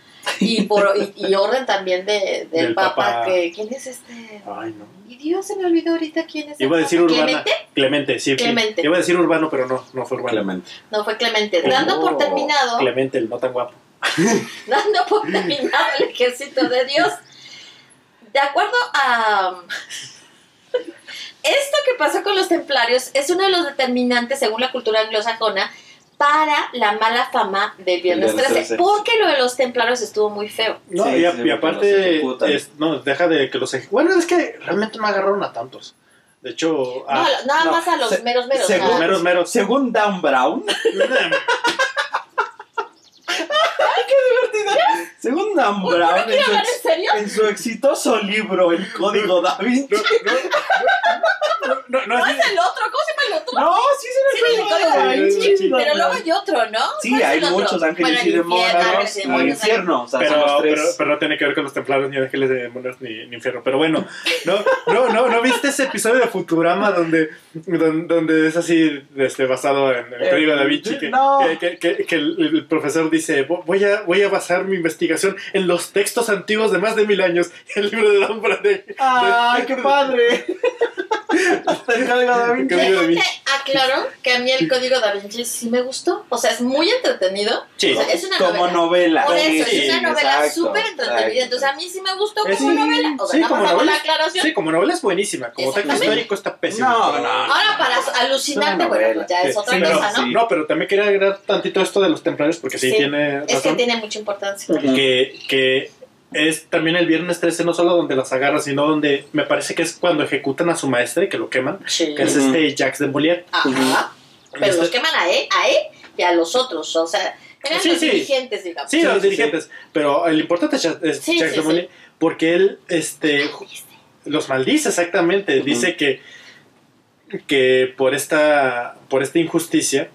Y, por, y, y orden también de, del Del Papa, Papa. que... ¿Quién es este? Ay, no. Y Dios, se me olvidó ahorita quién es. el Iba a decir Papa. urbana. ¿Clemente? Clemente, sí. Clemente. Iba a decir urbano, pero no, no fue urbano. Clemente. No, fue Clemente. Dando por Oh, terminado... Clemente, el no tan guapo. dando por terminado el ejército de Dios. De acuerdo a... Esto que pasó con los templarios es uno de los determinantes, según la cultura anglosajona, para la mala fama del Viernes Viernes 13, 13. porque lo de los templarios estuvo muy feo. No, Sí, y, a- sí, aparte, es- no, deja de que los Bueno, es que realmente no agarraron a tantos. De hecho, No, ah, nada no, más a los se- meros meros. según- ah. meros, meros. Según Dan Brown, según Dan Uy, ¿no Brown, en su, hablar ex- en serio? en su exitoso libro El Código Da Vinci. No, no, no, no, ¿No no, es el otro? ¿Cómo se llama el otro? No, sí Sí, el el Código da Vinci, pero luego hay otro, ¿no? Sí, ¿Cuál es hay el muchos ángeles y el demonios demonios, infierno. O sea, pero, pero, pero no tiene que ver con los templarios, ni ángeles de demonios, ni, ni infierno. Pero bueno, no, no, no, ¿no viste ese episodio de Futurama donde, donde, donde es así este, basado en el Eh, código da Vinci? Que, no. que, que- que- que el, el profesor dice: Voy a, voy a basar mi investigación en los textos antiguos de más de mil años. Y el libro de Dan de- ¡Ay, qué padre! El Código Da Vinci. Vinci. aclaro que a mí el código da Vinci sí me gustó. O sea, es muy entretenido. Sí. O sea, es una Como novela. novela. Por eso, sí, es una novela súper entretenida. Entonces, a mí sí me gustó como sí, novela. O sea, sí, como hago la novela. aclaración. Sí, como novela es buenísima. Como texto histórico está pésimo. No, pero- no. Ahora, para alucinarte, bueno, novela. pues ya es Sí, otra sí, pero- cosa, ¿no? sí. No, pero también quería agregar tantito esto de los templarios porque sí, Sí, tiene Es que razón. tiene mucha importancia. Que, que es también el viernes 13, no solo donde las agarra, sino donde me parece que es cuando ejecutan a su maestre y que lo queman, Sí. que es este Jacques de Molière. Ajá. Pero Este- los queman a él, a él y a los otros. O sea, eran Sí, los sí. dirigentes, digamos. Sí, Sí, los sí, dirigentes, pero el importante es, Ja- es Sí, Jacques sí, de Molière porque él este, los maldice exactamente, dice que, que por esta, por esta injusticia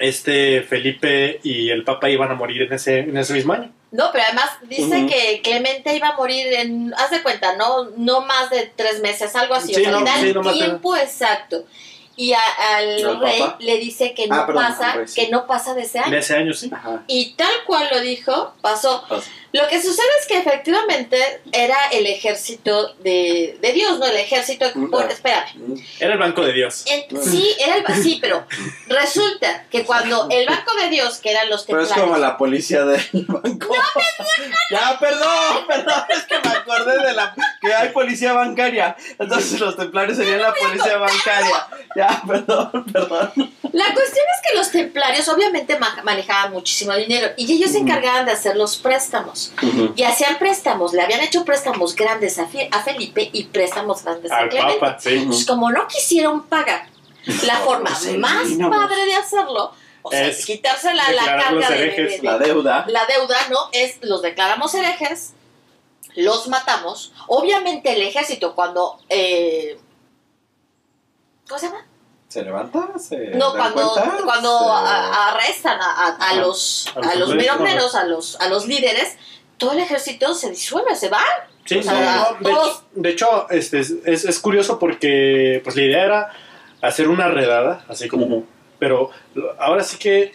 este Felipe y el Papa iban a morir en ese, en ese mismo año. No, pero además dice que Clemente iba a morir en, haz de cuenta, no, no más de tres meses, algo así. Sí, o sea, no, le da sí, el no más de- tiempo exacto. Y a- al ¿Al rey Papa? le dice que no Ah, perdón, pasa, al rey, sí. que no pasa de ese año. ese año, sí. Ajá. Y tal cual lo dijo, pasó. Pasa. Lo que sucede es que efectivamente era el ejército de, de Dios, ¿no? El ejército. Por, espérame. Era el banco de Dios. En- sí, era el sí, pero resulta que cuando el banco de Dios, que eran los Pero es templarios, como la policía del banco. ya, perdón, perdón, es que me acordé de la que hay policía bancaria. Entonces los templarios serían la policía bancaria. Ya, perdón, perdón. La cuestión es que los templarios obviamente ma- manejaban muchísimo dinero y ellos se encargaban de hacer los préstamos. Y hacían préstamos, le habían hecho préstamos grandes a, Fe- a Felipe y préstamos grandes a Al Clemente. Papa, sí. Pues como no quisieron pagar, la forma Pues sí, más no. padre de hacerlo, o sea, Es quitarse la, carga de, herejes, de- de- La deuda. la deuda, ¿no? Es los declaramos herejes, los matamos. Obviamente el ejército cuando... eh, ¿Cómo se llama? ¿Se levanta? ¿Se No, cuando, cuenta? cuando Se- a- arrestan a, a- a Ajá. los, A los a a los, a los líderes, todo el ejército se disuelve, se va. Sí, O sea, no, no, de, hecho, de hecho, este, es, es- es curioso porque pues, la idea era hacer una redada, así como... Pero ahora sí que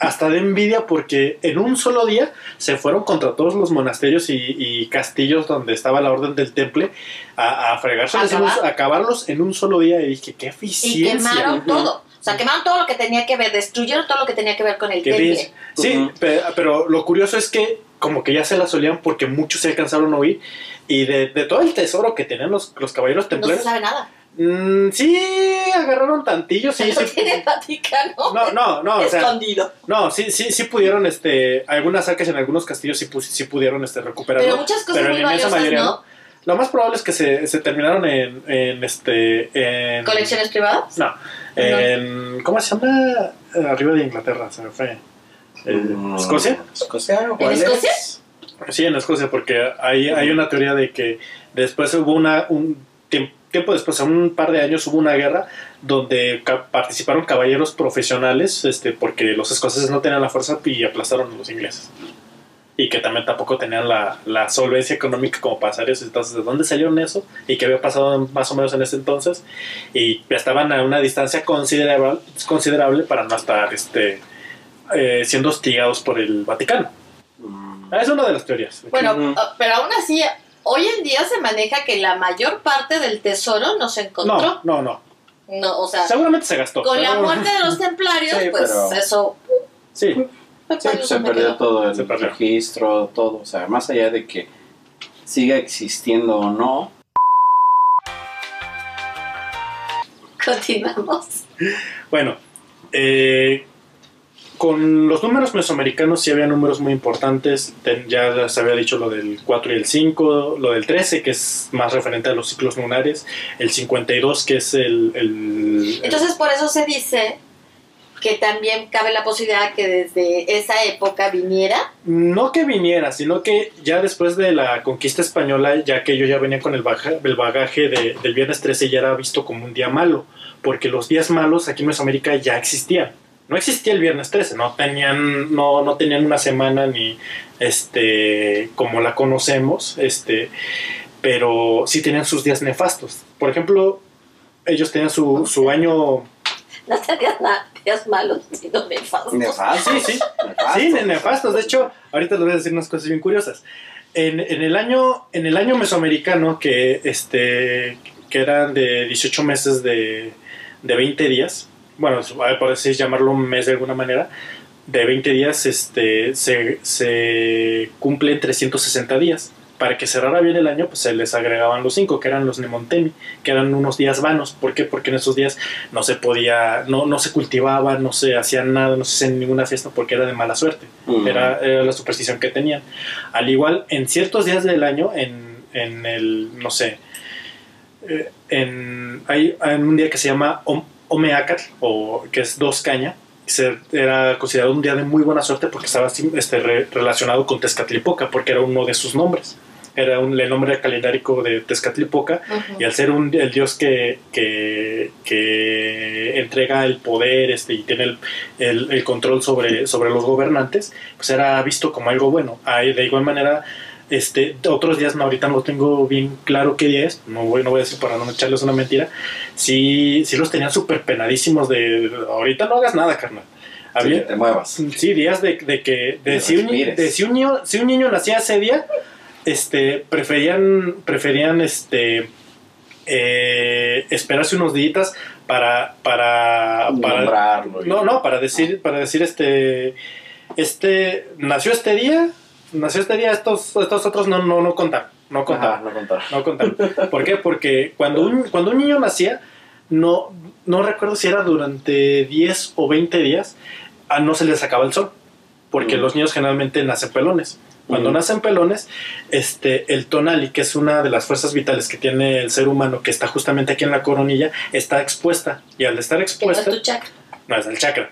hasta de envidia porque en un solo día se fueron contra todos los monasterios y, y castillos donde estaba la orden del temple a, a fregarse, ¿Acabar? a acabarlos en un solo día y dije, qué Y eficiencia. quemaron Ujú. todo. O sea, quemaron todo lo que tenía que ver, destruyeron todo lo que tenía que ver con el temple. Sí, pero, lo curioso es que como que ya se la solían porque muchos se alcanzaron a oír y de, de todo el tesoro que tenían los, los caballeros No se templarios, sabe nada. mm, sí agarraron tantillo, sí, sí. tiene Vaticano. No, no, no, o sea, escondido. no, sí, sí, sí pudieron, este, algunas arcas en algunos castillos sí, pu- sí pudieron, este, recuperarlo. Pero muchas cosas pero muy en valiosas, mayoría ¿no? Lo más probable es que se, se terminaron en, en este, en... ¿Colecciones privadas? No, en, ¿cómo se llama? Arriba de Inglaterra, se me fue. Mm, ¿Escocia? ¿Escocia? ¿En Escocia? Sí, en Escocia, porque hay, hay una teoría de que después hubo una, un tiemp- tiempo después, a un par de años, hubo una guerra donde ca- participaron caballeros profesionales, este, porque los escoceses no tenían la fuerza y aplastaron a los ingleses. Y que también tampoco tenían la, la solvencia económica como para hacer eso. Entonces, ¿de dónde salieron eso? Y qué había pasado más o menos en ese entonces. Y estaban a una distancia considerable, considerable para no estar este, eh, siendo hostigados por el Vaticano. Mm. Es una de las teorías. Bueno, ah, pero aún así, hoy en día se maneja que la mayor parte del tesoro no se encontró. No, no, no. No, o sea, Seguramente se gastó. con la muerte de los templarios, Sí, pues pero- eso Sí, pues se perdió todo el perdió. registro, todo. O sea, más allá de que siga existiendo o no, Continuamos. bueno. eh, con los números mesoamericanos sí había números muy importantes. Ya se había dicho lo del 4 y el 5, lo del 13, que es más referente a los ciclos lunares, el 52, que es el... el- Entonces, por eso se dice que también cabe la posibilidad que desde esa época viniera. no que viniera, sino que ya después de la conquista española, ya que ellos ya venían con el, baja- el bagaje de- del viernes 13, ya era visto como un día malo, porque los días malos aquí en Mesoamérica ya existían. No existía el viernes 13, no tenían, no, no tenían una semana ni este como la conocemos, este, pero sí tenían sus días nefastos. Por ejemplo, ellos tenían su, su año No tenías nada, días malos, sino nefastos. nefasto. Sí, sí. nefasto. Sí, ne- nefastos. De hecho, ahorita les voy a decir unas cosas bien curiosas. En, en el año en el año mesoamericano que este que eran de 18 meses de, de 20 días, bueno, por decir llamarlo un mes de alguna manera, de 20 días este se, se cumplen 360 días. Para que cerrara bien el año, pues se les agregaban los 5, que eran los Nemontemi, que eran unos días vanos. ¿Por qué? Porque en esos días no se podía, no, no se cultivaba, no se hacía nada, no se hacía ninguna fiesta porque era de mala suerte. Mm. Era, era la superstición que tenían. Al igual, en ciertos días del año, en, en el, no sé, eh, en, hay, hay un día que se llama Om- Omeacatl, o que es dos caña, se, era considerado un día de muy buena suerte porque estaba este, re- relacionado con Tezcatlipoca, porque era uno de sus nombres. Era un, el nombre calendárico de Tezcatlipoca, y al ser un, el dios que, que, que entrega el poder este, y tiene el, el- el control sobre, sobre los gobernantes, pues era visto como algo bueno. De igual manera, este, otros días, no, ahorita no tengo bien claro qué día es, no voy, no voy a decir para no echarles una mentira, sí, sí los tenían súper penadísimos de, ahorita no hagas nada, carnal. Sí, Había, que te muevas. Sí, días de, de que de si, un, de si un niño si un niño nacía ese día, este preferían preferían este eh, esperarse unos días para para para Nombrarlo no no para decir para decir este este nació este día nació este día estos estos otros no no no contan no contan Ajá, no contar. no contaron. ¿Por qué? Porque cuando un, cuando un niño nacía, no, no recuerdo si era durante 10 o 20 días, a no se le sacaba el sol. Porque Mm. los niños generalmente nacen pelones. Cuando Mm. nacen pelones, este, el tonali, que es una de las fuerzas vitales que tiene el ser humano, que está justamente aquí en la coronilla, está expuesta. Y al estar no es expuesta, tu chakra. no es el chakra.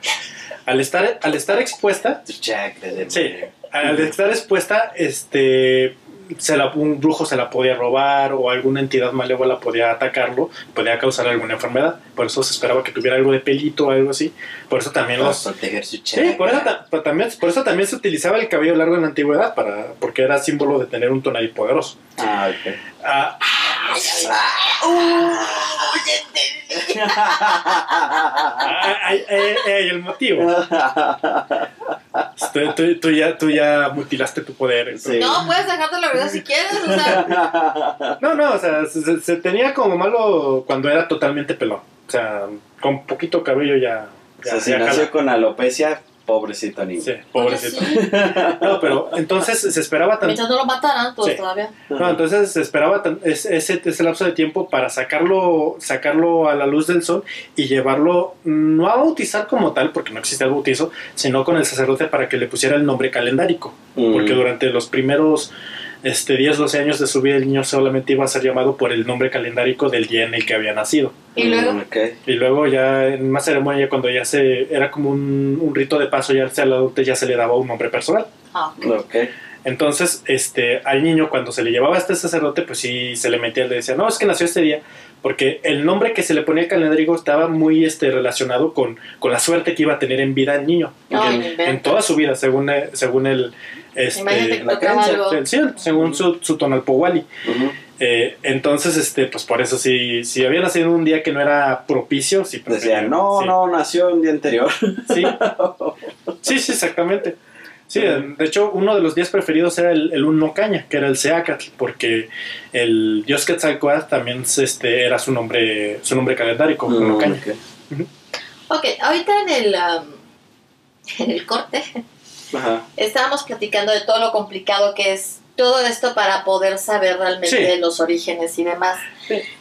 Al estar, al estar expuesta, Tu chakra de- Sí, al estar expuesta, este, se la, un brujo se la podía robar o alguna entidad malévola podía atacarlo, podía causar alguna enfermedad. Por eso se esperaba que tuviera algo de pelito o algo así. Por eso también los... proteger su Sí, chakra. por eso, ta- también, por eso también se utilizaba el cabello largo en la antigüedad, para, porque era símbolo de tener un tonalí poderoso. Ah, ok. Ah, ah, ay, ay, ay, el motivo. Tú, tú- tú ya, tú ya mutilaste tu poder. Sí. No, puedes dejarte la verdad si quieres, o sea, No, no, o sea, se, tenía como malo cuando era totalmente pelón. O sea, con poquito cabello ya. O ya, sea, si ya nació jala. con alopecia, pobrecito niño. Sí, pobrecito. Sí. No, pero entonces se esperaba tanto. mientras no lo mataran, pues Sí. todavía. No, entonces se esperaba tan- es- ese, ese lapso de tiempo para sacarlo, sacarlo a la luz del sol y llevarlo, no a bautizar como tal, porque no existía el bautizo, sino con el sacerdote para que le pusiera el nombre calendárico. Mm. Porque durante los primeros este, 10, 12 años de su vida el niño solamente iba a ser llamado por el nombre calendárico del día en el que había nacido. Y luego, Mm. Y luego ya en más ceremonia, cuando ya se era como un, un rito de paso, ya al adulto ya se le daba un nombre personal. ah, Ok. Entonces, este, al niño cuando se le llevaba a este sacerdote, pues sí se le metía, le decía, no, es que nació este día, porque el nombre que se le ponía al calendario estaba muy este, relacionado con, con la suerte que iba a tener en vida el niño. No, en, en toda su vida, según, eh, según el... Este, la tocaba creencia, algo. Sí, según su, su tonalpowali. Ujú. Eh, entonces, este, pues por eso, si, si había nacido un día que no era propicio, sí prefería- Decían, no, sí. no, nació un día anterior. Sí, sí, sí, exactamente. Sí, de hecho, uno de los días preferidos era el, el Uno Caña, que era el Seacatl, porque el dios Quetzalcoatl también este, era su nombre, su nombre calendárico, Mm, Uno Caña. ok. Ok, ahorita en el, um, en el corte Ajá. estábamos platicando de todo lo complicado que es todo esto para poder saber realmente Sí. los orígenes y demás.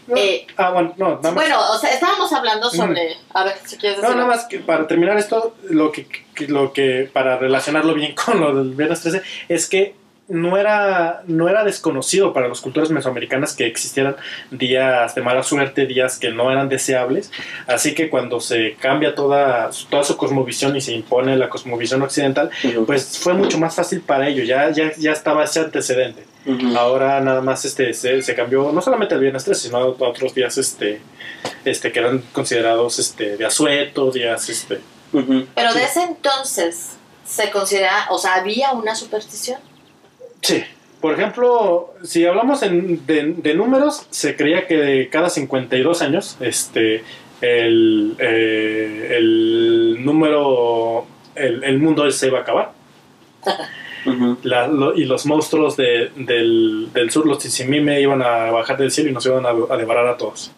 No, Eh, ah, bueno, no, nada más. Bueno, o sea, estábamos hablando sobre... A ver, si quieres No, decir. nada más que para terminar esto, lo que, que- lo que para relacionarlo bien con lo del Viernes 13 es que no era, no era desconocido para las culturas mesoamericanas que existieran días de mala suerte, días que no eran deseables. Así que cuando se cambia toda, toda su cosmovisión y se impone la cosmovisión occidental, pues fue mucho más fácil para ellos. Ya, ya, ya estaba ese antecedente. Ahora nada más este se, se cambió no solamente el viernes 13, sino a otros días este este que eran considerados este de asueto, días este. Pero de ese entonces se considera, o sea, había una superstición. Sí. Por ejemplo, si hablamos en- de, de números, se creía que cada 52 años este el, eh, el número el, el mundo se iba a acabar. Ujú. La- lo- y los monstruos de- del, del sur, los Tizimime, iban a bajar del cielo y nos iban a, a devorar a todos.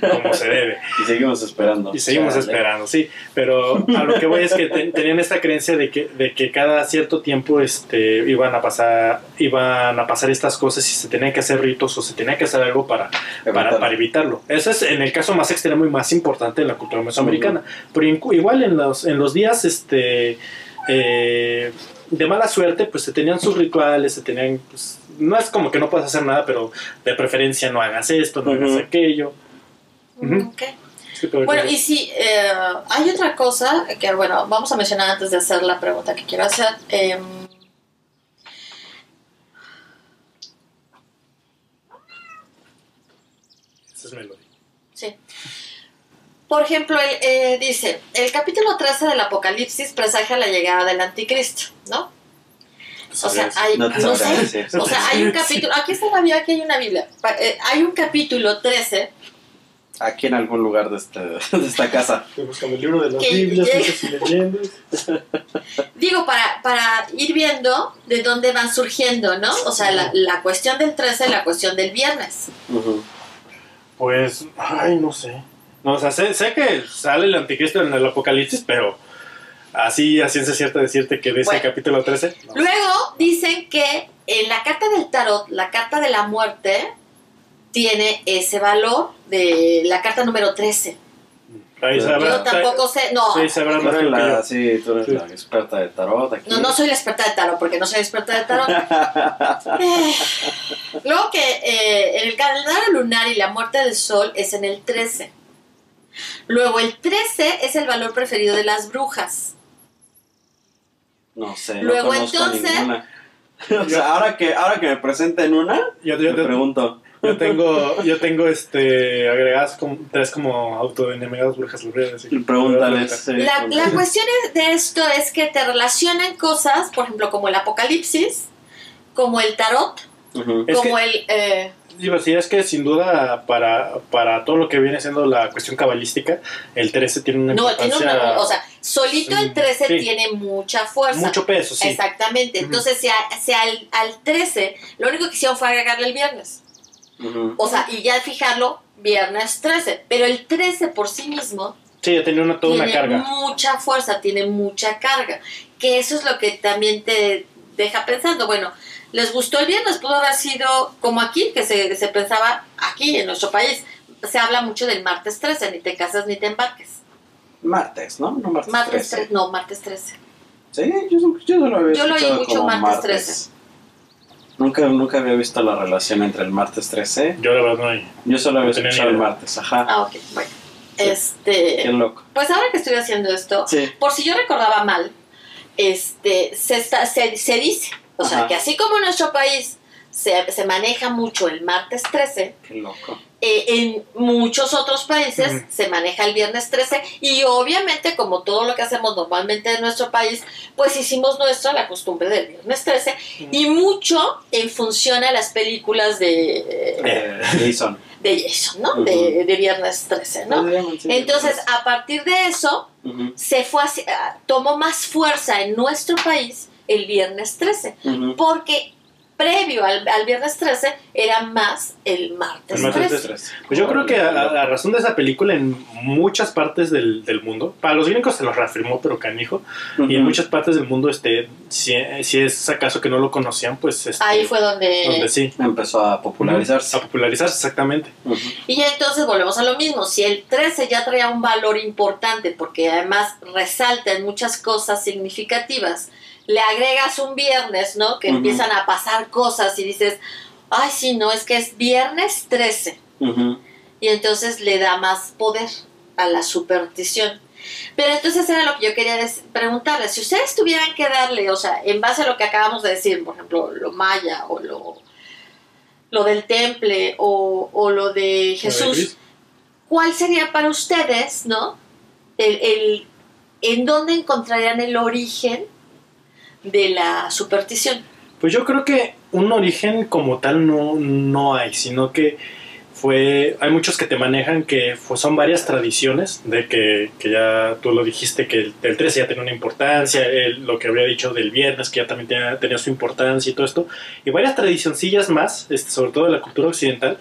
Como se debe. Y seguimos esperando. Y seguimos Chale. esperando, sí. Pero a lo que voy es que te- tenían esta creencia de que, de que cada cierto tiempo este, iban, a pasar, iban a pasar estas cosas y se tenían que hacer ritos o se tenía que hacer algo para, para, Evitarlo. para evitarlo. Eso es en el caso más extremo y más importante en la cultura mesoamericana. Pero igual en los, en los días este, eh, de mala suerte, pues se tenían sus rituales, se tenían... pues, no es como que no puedas hacer nada, pero de preferencia no hagas esto, no hagas Ujú. Sí, Bueno, y si eh, hay otra cosa que, bueno, vamos a mencionar antes de hacer la pregunta que quiero hacer. em, Esa es melodía. sí. Por ejemplo, el, eh, dice, el capítulo 13 del Apocalipsis presagia la llegada del anticristo, ¿no? O sea, hay, No te no sé, o sea, hay un capítulo, aquí está la Biblia, aquí hay una Biblia, eh, hay un capítulo 13 Aquí en algún lugar de, este, de esta casa. Buscamos el libro de las Que Biblias, y leyendas. Digo, para, para ir viendo de dónde van surgiendo, ¿no? O sea, la, la cuestión del 13 y la cuestión del viernes. Pues, ay, no sé. No, o sea, sé, sé que sale el anticristo en el Apocalipsis, pero así a ciencia cierta decirte que de ese Bueno. capítulo 13. no. Luego dicen que en la carta del tarot, la carta de la muerte, tiene ese valor de la carta número 13. Ahí Yo sabrá- Yo tampoco sé, no, Sí, sabrá más tú la, yo. sí, tú eres Sí. la experta de tarot aquí. no, no soy la experta de tarot, porque no soy experta de tarot. Eh, Luego que eh, en el calendario lunar y la muerte del sol es en el 13. Luego el 13 es el valor preferido de las brujas. No sé, Luego, no conozco entonces- ninguna. o sea, ahora que, ahora que me presenten una, Yo, yo- me yo- pregunto. Yo tengo, yo tengo este, agregadas como, tres como autodenominadas brujas, decir. Pregúntales. La, la cuestión es- de esto es que te relacionan cosas, por ejemplo, como el apocalipsis, como el tarot, Es Ujú. que- como el... eh, Digo, sí, es que sin duda para, para todo lo que viene siendo la cuestión cabalística, el 13 tiene una No, tiene importancia... una, o sea, solito el 13 Sí. tiene mucha fuerza. mucho peso, sí. Exactamente. Ujú. Entonces, si, a- si al, al 13, lo único que hicieron fue agregarle el viernes. O sea, y ya fijarlo, viernes 13. Pero el 13 por sí mismo Sí, ya tenía una, toda una tiene carga. mucha fuerza, tiene mucha carga. Que eso es lo que también te deja pensando. Bueno, les gustó el viernes, pudo haber sido como aquí, que se, se pensaba aquí en nuestro país. Se habla mucho del martes 13, ni te casas ni te embarques. Martes, ¿no? No martes, Martes 13. 13, no, martes 13. Sí, yo, yo solo había Yo lo oí mucho como martes 13. Nunca, nunca había visto la relación entre el martes 13. Yo la verdad no hay. Yo solo había No escuchado el martes, ajá. Ah, ok, bueno. Qué Este, loco. pues ahora que estoy haciendo esto, Sí. por si yo recordaba mal, este, se, está, se, se dice, o sea, que así como en nuestro país se, se maneja mucho el martes 13, Qué loco. Eh, en muchos otros países se maneja el viernes 13 y obviamente como todo lo que hacemos normalmente en nuestro país, pues hicimos nuestra la costumbre del viernes 13 y mucho en función a las películas de, Eh, Jason. de Jason, ¿no? De, de viernes 13, ¿no? Entonces, a partir de eso, se fue hacia- tomó más fuerza en nuestro país el viernes 13, ujú. porque previo al, al viernes 13 era más el martes, El martes 13. 13. Pues yo creo que a, razón de esa película en muchas partes del, del mundo, para los gringos se lo reafirmó, pero canijo, y en muchas partes del mundo, este, si, si es acaso que no lo conocían, pues este, Ahí fue donde... donde sí. Empezó a popularizarse. A popularizarse, exactamente. Y entonces volvemos a lo mismo, si el 13 ya traía un valor importante, porque además resalta en muchas cosas significativas, le agregas un viernes, ¿no? Que empiezan a pasar cosas y dices, ay, sí, no, es que es viernes 13. Ujú. y entonces le da más poder a la superstición. Pero entonces era lo que yo quería preguntarles, si ustedes tuvieran que darle, o sea, en base a lo que acabamos de decir, por ejemplo, lo maya o lo, lo del temple o, o lo de Jesús. ¿cuál sería para ustedes, no? El, el- ¿En dónde encontrarían el origen de la superstición? Pues yo creo que un origen como tal no, no hay, sino que fue, hay muchos que te manejan que son varias tradiciones, de que, que ya tú lo dijiste, que el, el 13 ya tenía una importancia, lo que habría dicho del viernes, que ya también tenía, tenía su importancia y todo esto, y varias tradicioncillas más, este, sobre todo de la cultura occidental,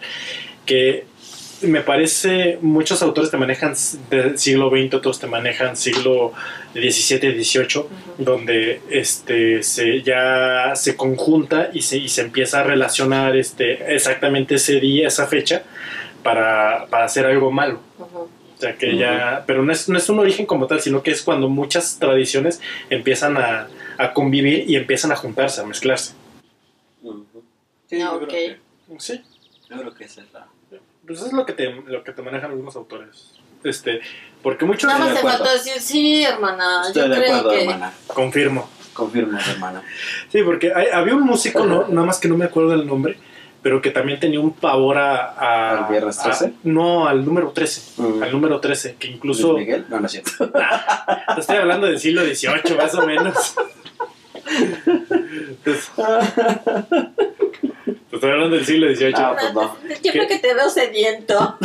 que me parece, muchos autores te manejan del siglo XX, otros te manejan siglo XVII, XVIII, donde este se ya se conjunta y se, y se empieza a relacionar este exactamente ese día, esa fecha, para, para hacer algo malo. O sea que ya, pero no es, no es un origen como tal, sino que es cuando muchas tradiciones empiezan a, a convivir y empiezan a juntarse, a mezclarse. Ujú. Sí, yo, Ah, creo ok. que, Sí, yo creo que esa es la. Pues es lo que te, lo que te manejan algunos autores. Este, porque muchos Nada más de te faltó decir, sí, hermana, Estoy yo de creo acuerdo, que... hermana. confirmo. Confirmo, hermana. Sí, porque hay- había un músico, no, nada más que no me acuerdo del nombre, pero que también tenía un pavor a... a- ¿Al viernes a- 13? no, al número 13. Mm. Al número 13, que incluso... ¿Luis Miguel? No, no es cierto. Estoy hablando del siglo XVIII, más o menos. Entonces, te estoy hablando del siglo XVIII. Ah, pues no. Yo creo que te veo sediento.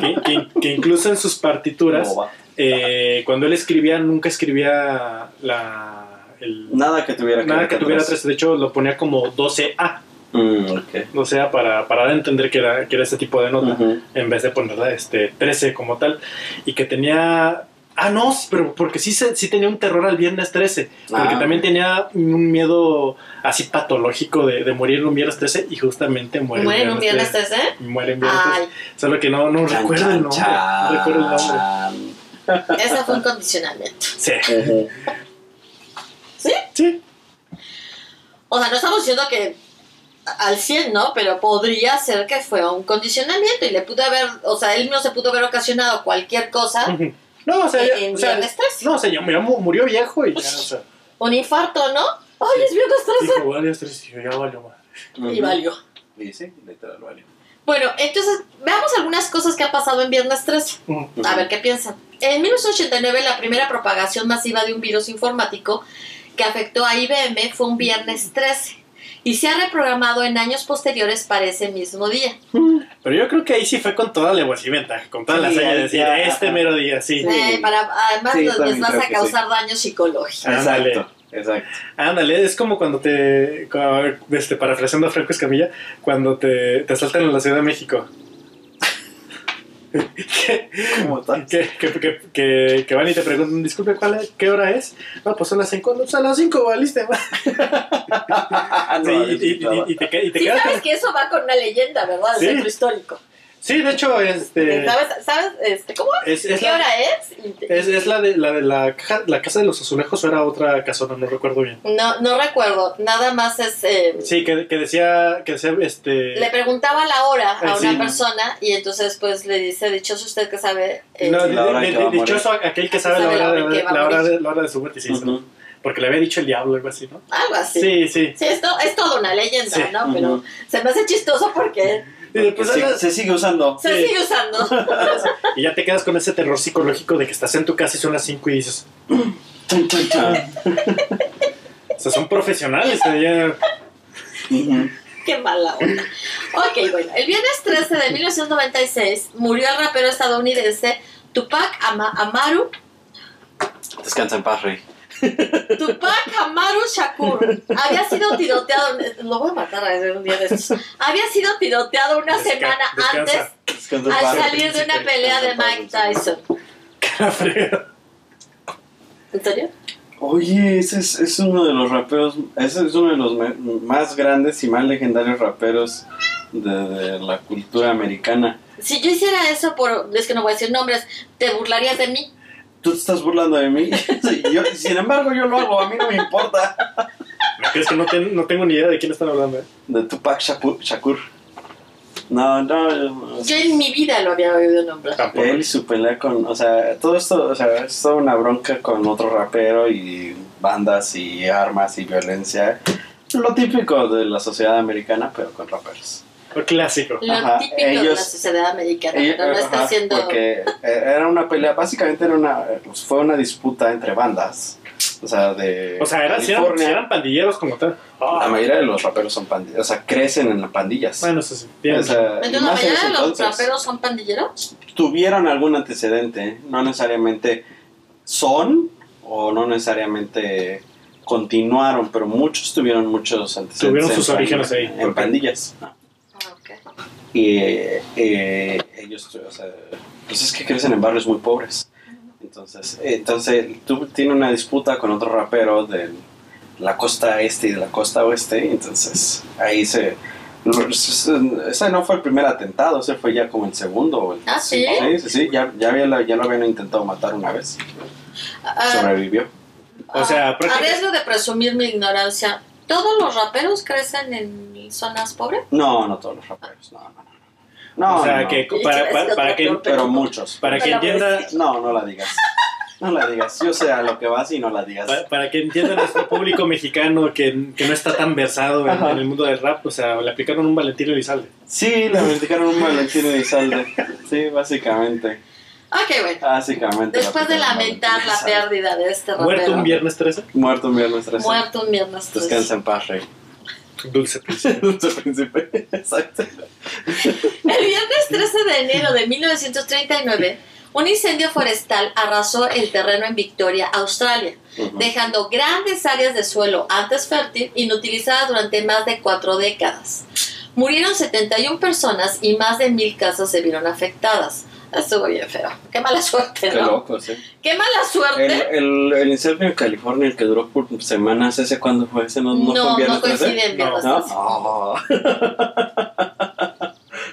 Que, que- que incluso en sus partituras, eh, cuando él escribía, nunca escribía la... el- Nada que tuviera que nada que con tuviera 13, de hecho lo ponía como 12A. Mm, ok. O sea, para, para entender que era, que era ese tipo de nota, en vez de ponerla este, 13 como tal. Y que tenía. Ah, no, pero porque sí, se- sí tenía un terror al viernes 13. Porque Ah. también tenía un miedo así patológico de, de morir en un viernes 13 y justamente muere. ¿Mueren un viernes 13? Muere en viernes 13. Ay, Solo que no, no Chan, recuerdo el nombre. No recuerdo el nombre. ese fue un condicionamiento. Sí. ¿Sí? Sí. O sea, no estamos diciendo que al 100, ¿no? Pero podría ser que fue un condicionamiento y le pudo haber, o sea, él no se pudo haber ocasionado cualquier cosa. No, o sea, ya- o sea, viernes 13. no, o sea, ya murió, murió viejo y ya, o sea, un infarto, ¿no? Ay, es viernes 13. dijo, viernes 13 y ya valió madre. Y valió. Y sí, literal valió. Bueno, entonces veamos algunas cosas que han pasado en viernes 13. Ujú. A ver qué piensan. En 1989, la primera propagación masiva de un virus informático que afectó a IBM fue un viernes 13, y se ha reprogramado en años posteriores para ese mismo día. Pero yo creo que ahí sí fue con toda la alevosía con toda la Sí, hazaña de ya, decir, ya, este ajá. mero día, sí. Sí. Eh, para, además Sí, les vas a causar daños psicológicos. Ándale. Exacto, exacto. Ándale, es como cuando te, como, a ver, este, parafraseando a Franco Escamilla, cuando te, te asaltan en la Ciudad de México. Que, ¿Cómo estás? que, que, que, que- que van y te preguntan, disculpe, ¿cuál, es- ¿qué hora es? No, pues son las 5, no, son las 5, valiste. ma". Ah, no, Sí, y, y- y- y te, que- y te Sí, quedas sabes con- que eso va con una leyenda, ¿verdad? Del Sí. centro histórico. Sí, de hecho, este, ¿Sabes, sabes este, cómo? es, es ¿Qué la, hora es? Es, es la de la, de la, caja- la casa de los azulejos o era otra casona, no recuerdo bien. No, no recuerdo. Nada más es. eh, Sí, que, que decía, que decía, este... Le preguntaba la hora a Ah, una sí. persona y entonces pues le dice, dichoso usted que sabe. eh, No, la hora de- en de- que va a de- dichoso aquel que sabe la hora, de, la, hora de, la hora de su muerte, sí, Ujú. porque le había dicho el diablo, algo así, ¿no? algo así. Sí, sí. Sí, esto es toda una leyenda, Sí. ¿no? Pero Ujú. se me hace chistoso porque Y, después se, sigue usando. se Sí. sigue usando. y ya te quedas con ese terror psicológico de que estás en tu casa y son las 5 y dices, o sea, son profesionales. eh, ya-. Qué mala onda. Ok, bueno. El viernes 13 de 1996 murió el rapero estadounidense Tupac Ama- Amaru. Descansa en paz, Rey. Tupac Amaru Shakur había sido tiroteado. Lo voy a matar a un día de estos. Había sido tiroteado una Desca- semana descansa. antes Descansa al salir de una pelea de Mike Tyson. ¿En serio? Oye, ese es, es uno de los raperos, ese es uno de los me- más grandes y más legendarios raperos de, de la cultura americana. Si yo hiciera eso por. Es que no voy a decir nombres, ¿te burlarías de mí? Tú te estás burlando de mí. Yo- sin embargo, yo lo hago, a mí no me importa. ¿Me crees que no, ten- no tengo ni idea de quién están hablando? eh? De Tupac Shakur. Shakur. No, no, no. Yo en mi vida lo había oído nombrar. Tampoco. Él y su pelea con, o sea, todo esto, o sea, es toda una bronca con otro rapero y bandas y armas y violencia. Lo típico de la sociedad americana, pero con raperos. Lo clásico. Lo Ajá, típico de la ellos- sociedad americana, Ellos- pero no está ajá, haciendo. Porque eh, era una pelea, básicamente era una, pues, fue una disputa entre bandas. O sea, de O sea, eran, si eran, si eran pandilleros como tal. La mayoría de los raperos son pandillas, o sea, crecen en las pandillas. Bueno, eso sí. Bien. O sea, Entonces, la en mayoría de los entonces. raperos son pandilleros. tuvieron algún antecedente, no necesariamente son o no necesariamente continuaron, pero muchos tuvieron muchos antecedentes. Tuvieron en sus pan- orígenes ahí. En pandillas. ¿no? Y eh, eh, ellos, o sea, pues es que crecen en barrios muy pobres. Entonces, entonces tú tienes una disputa con otro rapero de la costa este y de la costa oeste, entonces ahí se... Ese no fue el primer atentado, ese fue ya como el segundo. ¿Ah, sí? Sí, sí, sí, ya, ya, había- ya lo habían intentado matar una vez. Ah, Sobrevivió. O sea, a práctica- riesgo de presumir mi ignorancia, ¿todos los raperos crecen en zonas pobres? No, no todos los raperos, no, no, no. No, o sea, no, que no. para, para, para que, pero muchos. para que entienda... No, no la digas. No la digas. Yo sé a lo que vas y no la digas. Pa- Para que entienda nuestro público mexicano que, que no está tan versado en, el mundo del rap, o sea, le aplicaron un Valentín Elizalde. Sí, le medicaron un Valentín Elizalde. Sí, básicamente. Ok, bueno. Básicamente. Después de lamentar la pérdida de este rapero. Muerto un viernes 13, Muerto un viernes 13. Muerto un viernes. tres. Descansa en paz, rey. dulce príncipe. Dulce príncipe. Exacto. El viernes 13 de enero de 1939, un incendio forestal arrasó el terreno en Victoria, Australia, Ujú. dejando grandes áreas de suelo antes fértil inutilizadas durante más de cuatro décadas. Murieron 71 personas y más de mil casas se vieron afectadas. Estuvo bien feo. Qué mala suerte, Qué ¿no? loco, sí. Qué mala suerte. el, el incendio en California, el que duró por semanas, ¿ese cuándo fue? ¿Ese no, no, fue No, no viernes 13? coincide en viernes ¿No? 13. Oh.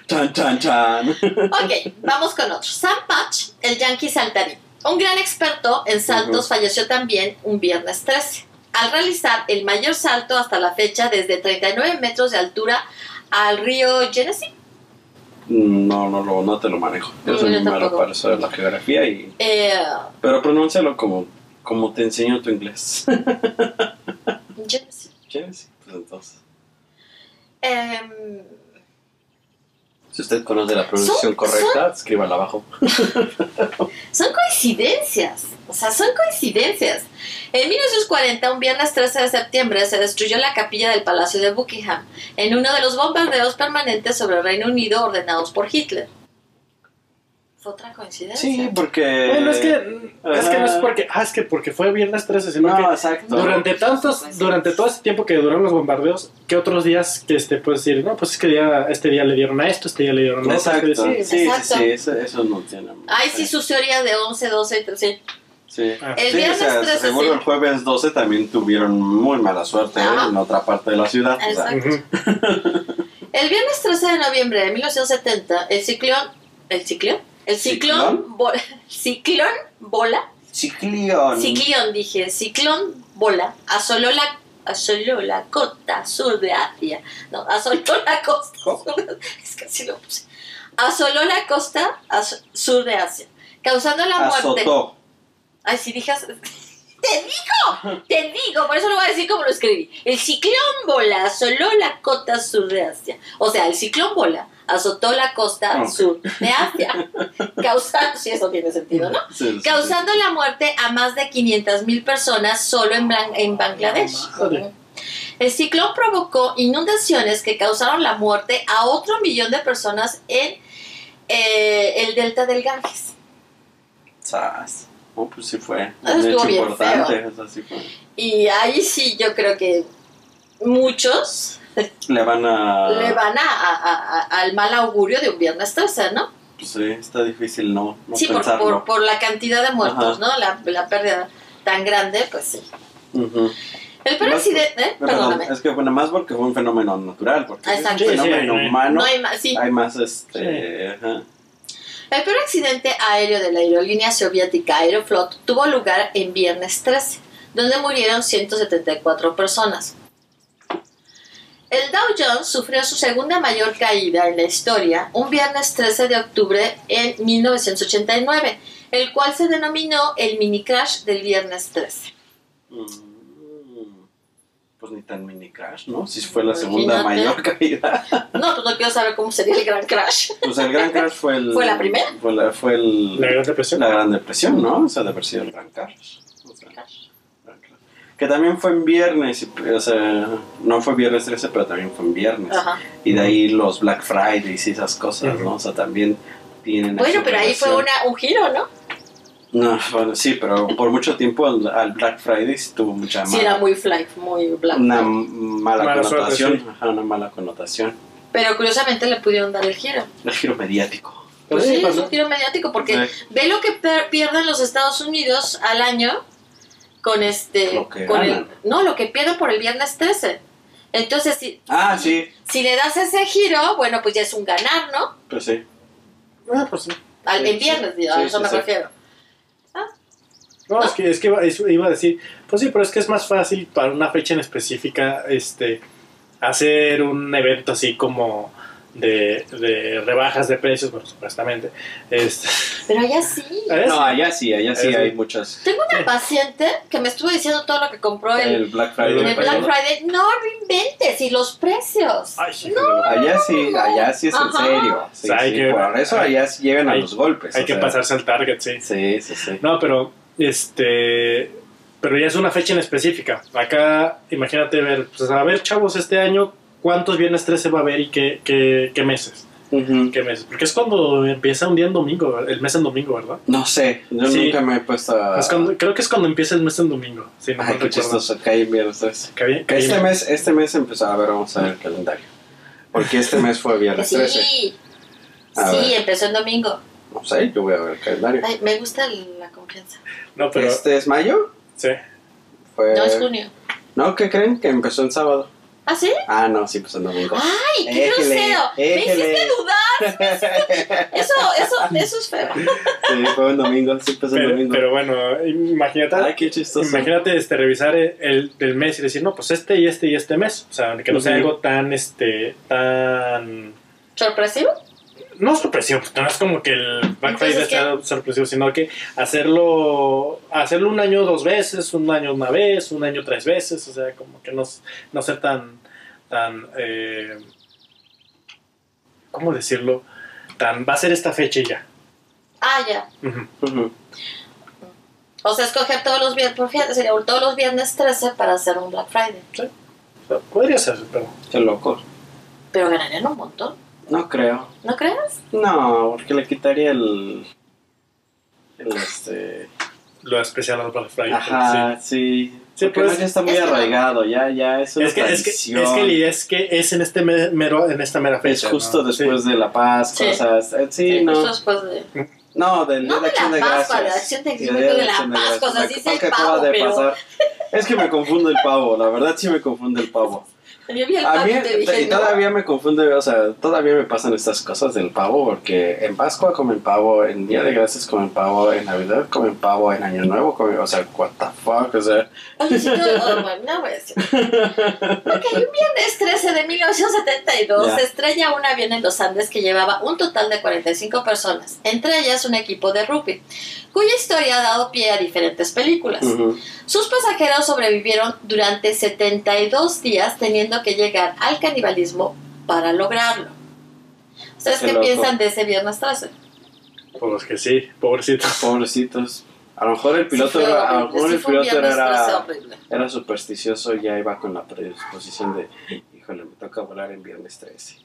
chan, chan, chan. Ok, vamos con otro. Sam Patch, el yankee saltarín. Un gran experto en saltos falleció también un viernes 13, al realizar el mayor salto hasta la fecha desde 39 metros de altura al río Genesee. No, no, lo- no te lo manejo. Yo No, soy muy malo para eso de la geografía, y, Eh, pero pronúncialo como, como te enseño tu inglés. Genesee. ¿Quieres? Pues entonces. Es Si usted conoce la pronunciación Son- correcta, escríbala abajo. Son coincidencias, o sea, son coincidencias. En 1940, un viernes 13 de septiembre, se destruyó la capilla del Palacio de Buckingham en uno de los bombardeos permanentes sobre el Reino Unido ordenados por Hitler. Fue otra coincidencia. Sí, porque... Bueno, es que, es que no es porque, ah, es que porque fue viernes 13, sino No, que exacto. durante tantos, Pues, durante todo ese tiempo que duraron los bombardeos, que otros días que este puedes decir, no, pues es que día, este día le dieron a esto, este día le dieron a esto, Exacto. este Sí, sí. Exacto. sí, eso, eso no tiene... Ay, sí, sus teorías de 11, 12 y 13. Sí. Ah. El Sí, viernes o sea, 13, seguro sí. el jueves 12 también tuvieron muy mala suerte ¿eh? En otra parte de la ciudad. o sea, Exacto. El viernes 13 de noviembre de 1970, el ciclón. ¿El ciclón? El ciclón. ¿Ciclón? bo- ciclón bola. Ciclión. Ciclón, dije. Ciclón bola. Asoló la, asoló la costa sur de Asia. No, asoló la costa. sur- Es que así lo puse. Asoló la costa as- sur de Asia, causando la muerte. Azotó. Ay, si dijas. ¡Te digo! ¡Te digo! Por eso lo voy a decir como lo escribí. El ciclón bola asoló la costa sur de Asia. O sea, el ciclón bola azotó la costa sur de Asia. causando. Si eso tiene sentido, ¿no? Sí, sí, sí. Causando la muerte a más de 500.000 personas solo en, Blan- en Bangladesh. Madre. El ciclón provocó inundaciones que causaron la muerte a otro millón de personas en eh, el delta del Ganges. Oh, pues sí fue. Eso Un hecho importante. sí fue. Y ahí sí yo creo que muchos Le van a. le van a, a- a- al mal augurio de un viernes 13, ¿no? Pues sí, está difícil no, no sí, por, por, por la cantidad de muertos, Ajá. ¿no? La, la pérdida tan grande, pues sí. Ujú. El peor accidente, ¿eh? Perdón, perdóname. es que bueno, más porque fue un fenómeno natural, porque es un Exacto. Sí, sí, fenómeno humano, No hay más, sí. hay más este. ajá. El peor accidente aéreo de la aerolínea soviética Aeroflot tuvo lugar en viernes 13, donde murieron 174 personas. El Dow Jones sufrió su segunda mayor caída en la historia un viernes 13 de octubre en 1989, el cual se denominó el mini crash del viernes 13. Mm, Pues ni tan mini crash, ¿no? Si fue la segunda Imagínate. mayor caída. No, pues no quiero saber cómo sería el gran crash. Pues el gran crash fue el. ¿Fue la primera? Fue, la, fue el, La Gran Depresión. la Gran Depresión, ¿no? O sea, de haber sido el gran crash. O sea, que también fue en viernes, y, o sea, no fue viernes 13, pero también fue en viernes. Ajá. Y de ahí los Black Fridays y esas cosas. ¿no? O sea, también tienen. Bueno, pero ahí fue una, un giro, ¿no? No, bueno, sí, pero por mucho tiempo al, al Black Friday sí tuvo mucha Sí, mala, era muy fly, muy black. una mala, suerte, connotación. sí. Ajá, una mala connotación. Pero curiosamente le pudieron dar el giro. El giro mediático. Pues Sí, sí, es pasó. un giro mediático porque Sí. ve lo que per- pierden los Estados Unidos al año con este Lo que con el, no, lo que pierden por el viernes 13. Entonces, si, Ah, si, sí, si le das ese giro, bueno, pues ya es un ganar, ¿no? pues sí. Ah, pues sí. Al, Sí, en viernes, sí. a Sí, eso sí, me sí. refiero. No, es que, es que iba, iba a decir, pues sí, pero es que es más fácil para una fecha en específica este, hacer un evento así como de, de rebajas de precios, bueno, supuestamente. Este, Pero allá sí. No, allá sí, allá sí hay muchas. Tengo una Sí. paciente que me estuvo diciendo todo lo que compró el, El Black Friday. en el Black Friday. No, no inventes, y los precios. Ay, sí, Allá sí, allá sí es en serio. Sí, O sea, hay sí, que- por eso allá sí llegan a hay- los golpes. hay que sea, pasarse al target, sí. Sí, sí, sí. No, pero este pero ya es una fecha en específica. Acá, imagínate ver, pues a ver, chavos, este año, ¿cuántos viernes 13 va a haber y qué, qué, qué meses? ¿Qué meses? Porque es cuando empieza un día en domingo, el mes en domingo, ¿verdad? No sé, yo Sí. nunca me he puesto a. Es cuando- creo que es cuando empieza el mes en domingo. Sí, no Ay, qué chistoso, cae en viernes 13. Caí- caí- Este mes, este mes empezó, a ver, vamos a ver el calendario. Porque este mes fue viernes 13. sí. A sí, ver. empezó en domingo. No sé, yo voy a ver el calendario. Ay, me gusta la confianza. No, pero ¿Este es mayo? sí. Fue... No es junio. No, ¿qué creen? Que empezó en sábado. ¿Ah, sí? Ah, no, sí, pues en domingo. ¡Ay, qué Éjele, grosero! Me hiciste dudar. Eso, eso, eso es feo. Sí, fue en domingo, sí, pues en Pero, domingo. pero bueno, imagínate, Ay, qué chistoso. imagínate este, revisar el, el mes y decir, no, pues este y este y este mes. O sea, que no sea algo tan, este, tan... ¿Sorpresivo? No sorpresivo, porque no es como que el Black Friday sea sorpresivo, sino que hacerlo hacerlo un año dos veces, un año una vez, un año tres veces, o sea, como que no, no ser tan, tan, eh, ¿cómo decirlo? tan, va a ser esta fecha y ya. Ah, ya. O sea, escoger todos los viernes, por fíjate, sería todos los viernes 13 para hacer un Black Friday. Sea, Podría ser, pero... Qué loco. Pero ganarían un montón, No creo. ¿no crees? No, porque le quitaría el. El este. Lo especial a los Black Friday. Ajá, sí. Sí, porque pues, no, ya está muy es arraigado, ya, ya es una Es que, es, que, es tradición. que la es que es en este me- mero, en esta mera Es fecha. justo ¿no? después Sí. de la Pascua, Sí. o sea, es- sí, Sí, no. justo después de... No, del Día No de de Acción la de Pascua, Gracias. de Acción de Gracias, la Acción de Pascua, o sea, Gracias. sí sé el que acaba pavo, de pero- pasar. Es que me confunde el pavo, la verdad sí me confunde el pavo. Yo vi el A mí pavo y te dije, y no. todavía me confunde, o sea, todavía me pasan estas cosas del pavo, porque en Pascua comen pavo, en Día de Gracias comen pavo, en Navidad comen pavo, en Año Nuevo comen, o sea, what the fuck, o sea, Oye, si tú, oh, bueno, no voy a decir. Ok, un viernes 13 de 1972 Ya. se estrella un avión en los Andes que llevaba un total de 45 personas, entre ellas un equipo de rugby, cuya historia ha dado pie a diferentes películas. ujú. Sus pasajeros sobrevivieron durante 72 días teniendo que llegar al canibalismo para lograrlo. ¿Ustedes Qué qué, piensan de ese viernes 13? Pues que sí, pobrecito. pobrecitos. A lo mejor el piloto Sí era, a lo mejor sí el piloto viernes 13 era, era supersticioso y ya iba con la predisposición de, híjole, me toca volar en viernes 13.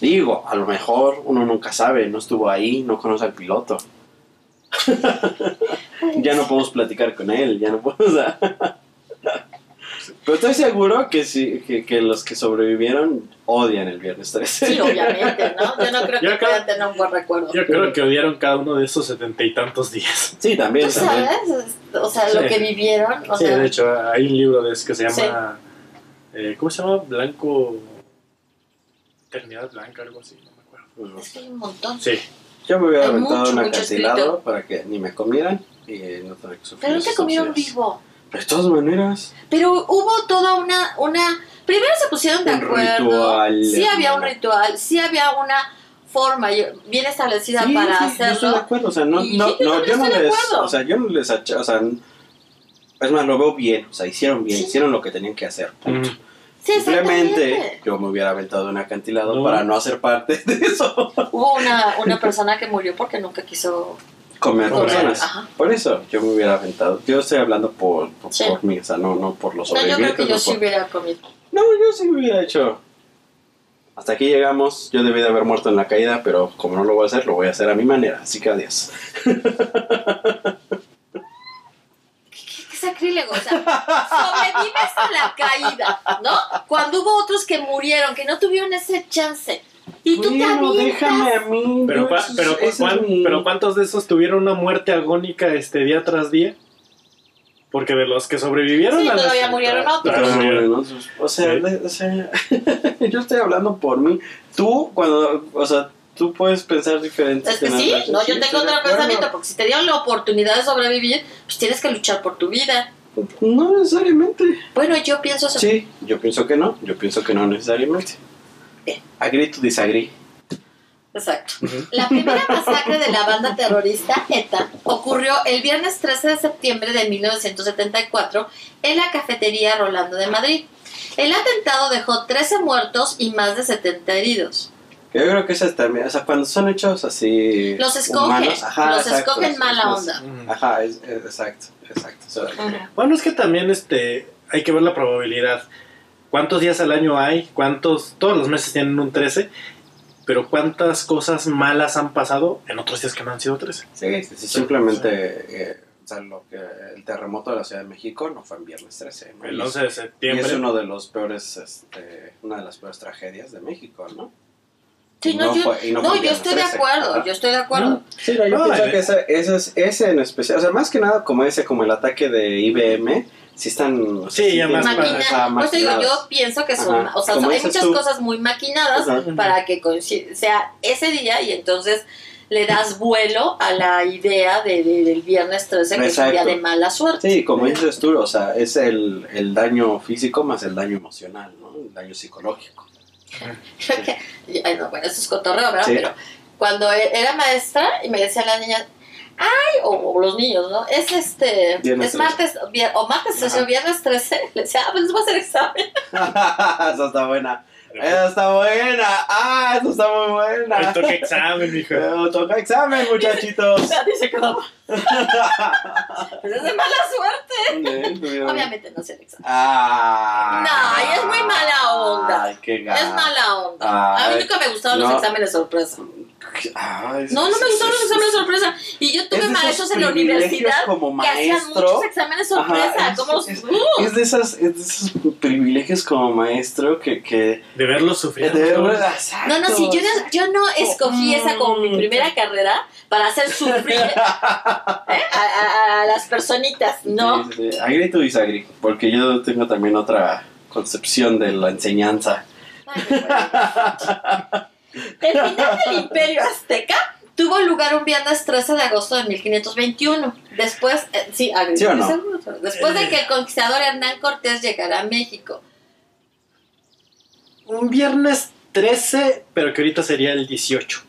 Digo, a lo mejor uno nunca sabe, no estuvo ahí, no conoce al piloto. ya no podemos platicar con él, ya no podemos... Pero estoy seguro que, sí, que, que los que sobrevivieron odian el viernes 13. Sí, obviamente, ¿no? Yo no creo Yo que puedan tener un buen recuerdo. Yo creo que odiaron cada uno de esos setenta y tantos días. Sí, también, ¿Tú también. sabes? O sea, lo Sí. que vivieron. O Sí, sea, de hecho, hay un libro de ese que se llama. eh, ¿Cómo se llama? Blanco. Eternidad Blanca, algo así, no me acuerdo. es que hay un montón. Sí, Yo me hubiera Hay aventado mucho, un acantilado para que ni me comieran y no tener que sufrir. Pero no te comieron días. vivo. De todas maneras. Pero hubo toda una, una... Primero se pusieron de Un acuerdo. ritual, sí había un ritual, sí había una forma bien establecida Sí, para sí, Yo estoy de hacerlo. acuerdo. O sea, no, Y no, yo no, yo no estoy de les. acuerdo. O sea, yo no les. O sea, es más, lo veo bien. O sea, hicieron bien. Sí. Hicieron lo que tenían que hacer. punto. Ujú. Sí, Simplemente yo me hubiera aventado un acantilado No. para no hacer parte de eso. Hubo una, una persona que murió porque nunca quiso Comer Comer, personas. Ajá. Por eso yo me hubiera aventado. Yo estoy hablando por, por, Sí. por mí, o sea, no, no por los No, yo creo que yo no sí por- hubiera comido. No, yo sí hubiera hecho. Hasta aquí llegamos. Yo debí de haber muerto en la caída, pero como no lo voy a hacer, lo voy a hacer a mi manera. Así que adiós. ¿Qué, qué sacrílego? O sea, sobrevives a la caída, ¿no? Cuando hubo otros que murieron, que no tuvieron ese chance. Y tú te Bueno, avientas. déjame a mí. Pero, pero, cuán- mi- pero ¿cuántos de esos tuvieron una muerte agónica este día tras día? Porque de los que sobrevivieron Sí, a las- todavía murieron otros. Pero, murieron. O sea, de- o sea, yo estoy hablando por mí. Tú, cuando. O sea, tú puedes pensar diferente. Es que sí, no, yo tengo otro pensamiento, porque si te dieron la oportunidad de sobrevivir, pues tienes que luchar por tu vida. No necesariamente. Bueno, yo pienso eso. Sí, yo pienso que no. Yo pienso que no necesariamente. Bien. Agree to disagree. Exacto. Ujú. La primera masacre de la banda terrorista ETA ocurrió el viernes 13 de septiembre de 1974 en la cafetería Rolando de Madrid. El atentado dejó 13 muertos y más de 70 heridos. Yo creo que esas también, o sea, cuando son hechos así. Los escogen, humanos, ajá, los exacto, escogen es- mala onda. Ujú. Ajá, es, es- exacto, exacto. Bueno, es que también este hay que ver la probabilidad. ¿Cuántos días al año hay? ¿Cuántos? Todos los meses tienen un 13. Pero ¿cuántas cosas malas han pasado en otros días que no han sido 13? sí, sí, sí, simplemente. eh, o sea, lo que, el terremoto de la Ciudad de México no fue en viernes 13. ¿no? El Y es- 11 de Y septiembre. es uno de los peores, este, una de las peores tragedias de México, ¿no? Sí, Y no, yo, fue- y no, fue yo estoy de 13. acuerdo, Ajá. yo estoy de acuerdo. Sí, no, yo No, pienso eh. que ese, ese, es- ese en especial, o sea, más que nada como ese, como el ataque de IBM, si están... sea, Sí, ya más Maquina- ajá, pues te digo, yo pienso que son, Ajá, o sea, hay muchas tú. cosas muy maquinadas Ajá. para que sea ese día y entonces le das vuelo a la idea de, de- del viernes 13 que es un día Exacto. de mala suerte. Sí, como dices tú, o sea, es el, el daño físico más el daño emocional, ¿no? El daño psicológico. Creo que, bueno, eso es cotorreo, ¿verdad? Sí. Pero cuando e- era maestra y me decía la niña, ay, o, o los niños, ¿no? Es este, Viernes es martes, vier- o martes 13 o viernes 13, le decía, ah, pues les voy a hacer examen. Esa está buena. Esa está buena. Ah, eso está muy buena. Hoy toca examen, mijo. Toca examen, muchachitos. Dice como. pues es de mala suerte. Obviamente no sé el examen. Ah. No, y es muy mala onda. Ay, qué ganas. Es mala onda. A mí nunca me gustaron no. los exámenes sorpresa. Ay, No, no me gustaron los exámenes sorpresa. Y yo tuve maestros en la universidad como que hacían maestro. muchos exámenes sorpresa. Ajá, es- como es- ¡Uh! Es de, esas, es de esos privilegios como maestro que. que De verlo sufrir. de- ¿no? No, no, sí, yo no, yo no escogí esa como mi primera carrera para hacer sufrir ¿eh? a, a- a las personitas, ¿no. Sí, sí. Agri tú y Sagri, porque yo tengo también otra concepción de la enseñanza. Ay, bueno. El final del Imperio Azteca tuvo lugar un viernes 13 de agosto de 1521. Después, eh, sí, ¿Sí o no? después de que el conquistador Hernán Cortés llegara a México. Un viernes 13, pero que ahorita sería el 18.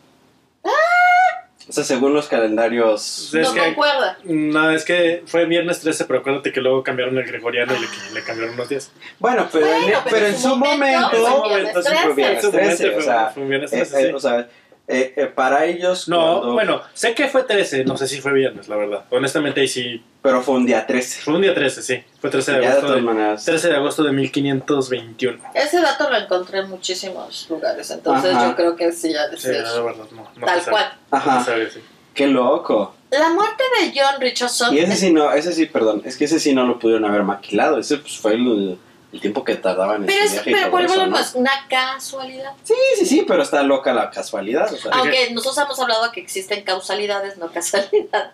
O sea, según los calendarios. Es no que- concuerda. No, es que fue viernes 13, pero acuérdate que luego cambiaron el gregoriano y le, le cambiaron unos días. Bueno, pero, en- Bueno, pero en su momento. fue momento, viernes sí fue 13. viernes En su momento 13, o fue- sea, fue un viernes eh, 13, eh, sí. o sea, eh, eh, para ellos. No, cuando- bueno, sé que fue 13, no sé si fue viernes, la verdad. Honestamente, ahí sí. Pero fue un día 13. Fue un día 13, sí. Fue 13 de Ya de agosto. todas De, maneras. 13 de agosto de 1521. Ese dato lo encontré en muchísimos lugares, entonces Ajá. yo creo que sí, ya Sí, decir. la verdad, no. no Tal cual. Ajá. sabe, sí. Qué loco. La muerte de John Richardson. Y ese sí no, ese sí, perdón, es que ese sí no lo pudieron haber maquilado. Ese pues, fue el, el tiempo que tardaban en pero su viaje pero ¿no? volvemos, una casualidad. Sí, sí, sí, pero está loca la casualidad. O sea, Aunque nosotros hemos hablado que existen causalidades, no casualidad.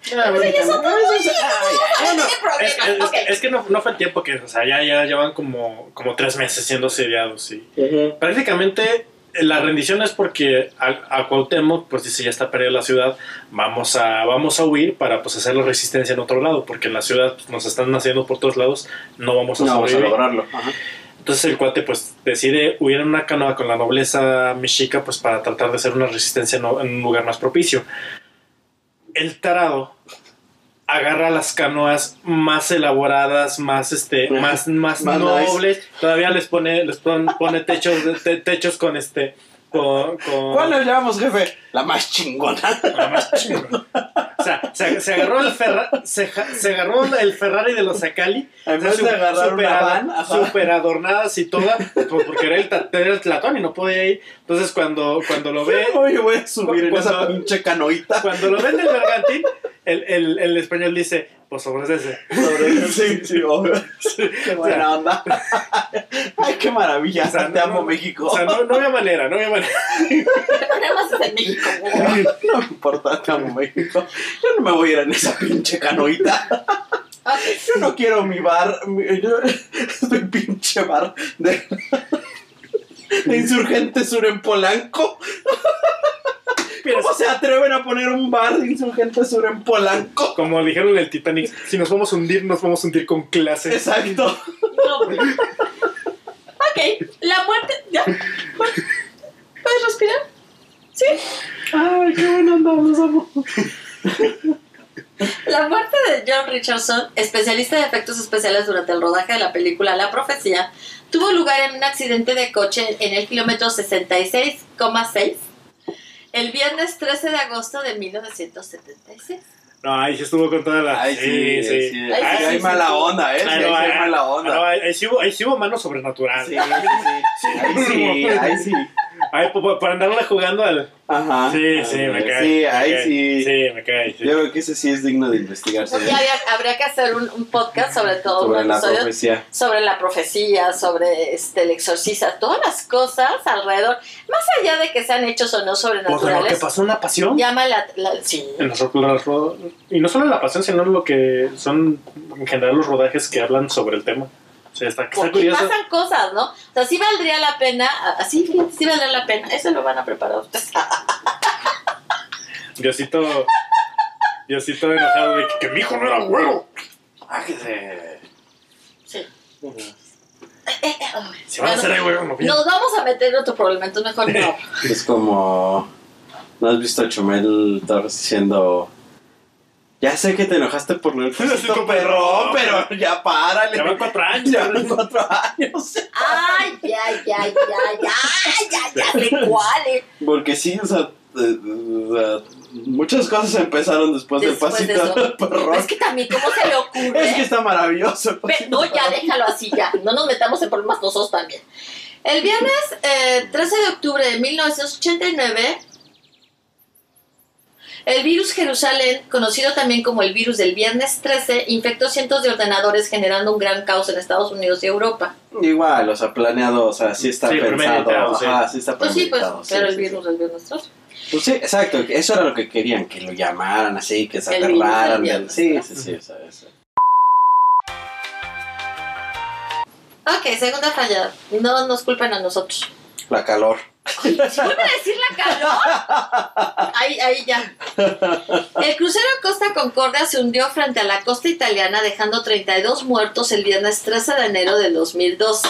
Es que no, no fue el tiempo que, o sea, ya, ya llevan como, como tres meses siendo sediados y Ujú. prácticamente eh, la rendición es porque a, a Cuauhtémoc, pues dice ya está perdida la ciudad, vamos a, vamos a huir para pues hacer la resistencia en otro lado, porque en la ciudad pues, nos están haciendo por todos lados, no vamos a No vamos a sobrevivir. lograrlo. Ajá. Entonces el cuate pues decide huir en una canoa con la nobleza mexica pues para tratar de hacer una resistencia en un lugar más propicio. El tarado agarra las canoas más elaboradas, más este, más, más, Más nobles, todavía les pone, les pon- pone techos, te- techos con este, con, con- ¿Cuál nos llevamos, jefe? La más chingona. la más chingona. O sea, se, se agarró el Ferra- se, se agarró el Ferrari de los Zacali En vez de agarrar una van, super adornadas y toda, pues, porque era el, era el Tlatón y no podía ir. Entonces cuando, cuando lo ve, Oye, voy a subir en Cuando- esa pinche canoita. cuando lo ve en el bergantín, el, el, el español dice, pues sobre ese. Sobre sí, sí, obvio. Qué buena onda. Ay, qué maravilla. O sea, Te no, amo, no, México. O sea, no, no había manera, no había manera. Es en México. No me importa, te amo, México. Yo no me voy a ir en esa pinche canoita. Yo no quiero mi bar. mi- yo, mi pinche bar de, de Insurgente Sur en Polanco. ¿Cómo se atreven a poner un bar de Insurgente Sur en Polanco? como dijeron en el Titanic, si nos vamos a hundir, nos vamos a hundir con clase. Exacto. No. Ok, la muerte. ¿Ya? ¿Puedes respirar? Sí. Ay, qué buena onda, los amo. La muerte de John Richardson, especialista de efectos especiales durante el rodaje de la película La Profecía, tuvo lugar en un accidente de coche en el kilómetro 66,6 el viernes 13 de agosto de 1976. No, ahí sí estuvo con toda la. Ay, sí, sí. sí. Ahí sí, hay sí, mala sí. onda, ¿eh? Sí, Ah, ahí no, sí hay ah, mala ah, no, onda. ahí, ahí sí hubo, ahí sí hubo mano sobrenatural. Sí, sí, ahí sí, ahí sí. Ay, por, por- por andarle jugando al. Ajá. Sí, sí, me cae. Sí, me ahí cae, sí. Sí, me cae. sí. Yo creo que ese sí es digno de investigarse. Habría, habría que hacer un, un podcast sobre todo, Sobre la episodio profecía. sobre la profecía, sobre este, el exorcista, todas las cosas alrededor, más allá de que sean hechos o no Pues de lo que sobrenaturales, pasó en la pasión. llama la, la- sí. En los los y no solo en la pasión, sino en lo que son en general los rodajes que hablan sobre el tema. Está, está Porque curioso. pasan cosas, ¿no? O sea, sí valdría la pena, así fíjate, sí valdría la pena, eso lo van a preparar ustedes. Diosito. Diosito enojado de que, que mi hijo no era güero. Bájese. Sí. Eh, eh, Si van a ser güero, no. Nos vamos a meter en otro problema, entonces mejor no. Es como. ¿No has visto a Chumel Torres diciendo. Ya sé que te enojaste por lo del Pobrecito perrón, pero ya párale. Ya van cuatro años. Ya van cuatro años. Ay, ya, ya, ya, ya, ya, ya sé cuál es. Porque sí, o sea, eh, o sea, muchas cosas empezaron después, Después del de pasito del perrón. Es que también, ¿cómo se le ocurre? Es que está maravilloso. pasito No, ya déjalo así, ya. No nos metamos en problemas nosotros también. El viernes eh, 13 de octubre de 1989, el virus Jerusalén, conocido también como el virus del viernes 13, infectó cientos de ordenadores generando un gran caos en Estados Unidos y Europa. Igual, o sea, planeado, o sea, sí está Sí, pensado. Ajá, sí está Pues sí, pues, sí, pero el virus sí. del viernes 13. Pues sí, exacto, eso era lo que querían, que lo llamaran así, que se aterraran. del- Sí, sí, sí, o sea, eso. Ok, segunda falla. No nos culpen a nosotros. La calor. ¿Sí a decir la calor? Ahí, ahí ya. El crucero Costa Concordia se hundió frente a la costa italiana dejando 32 muertos el viernes 13 de enero del 2012.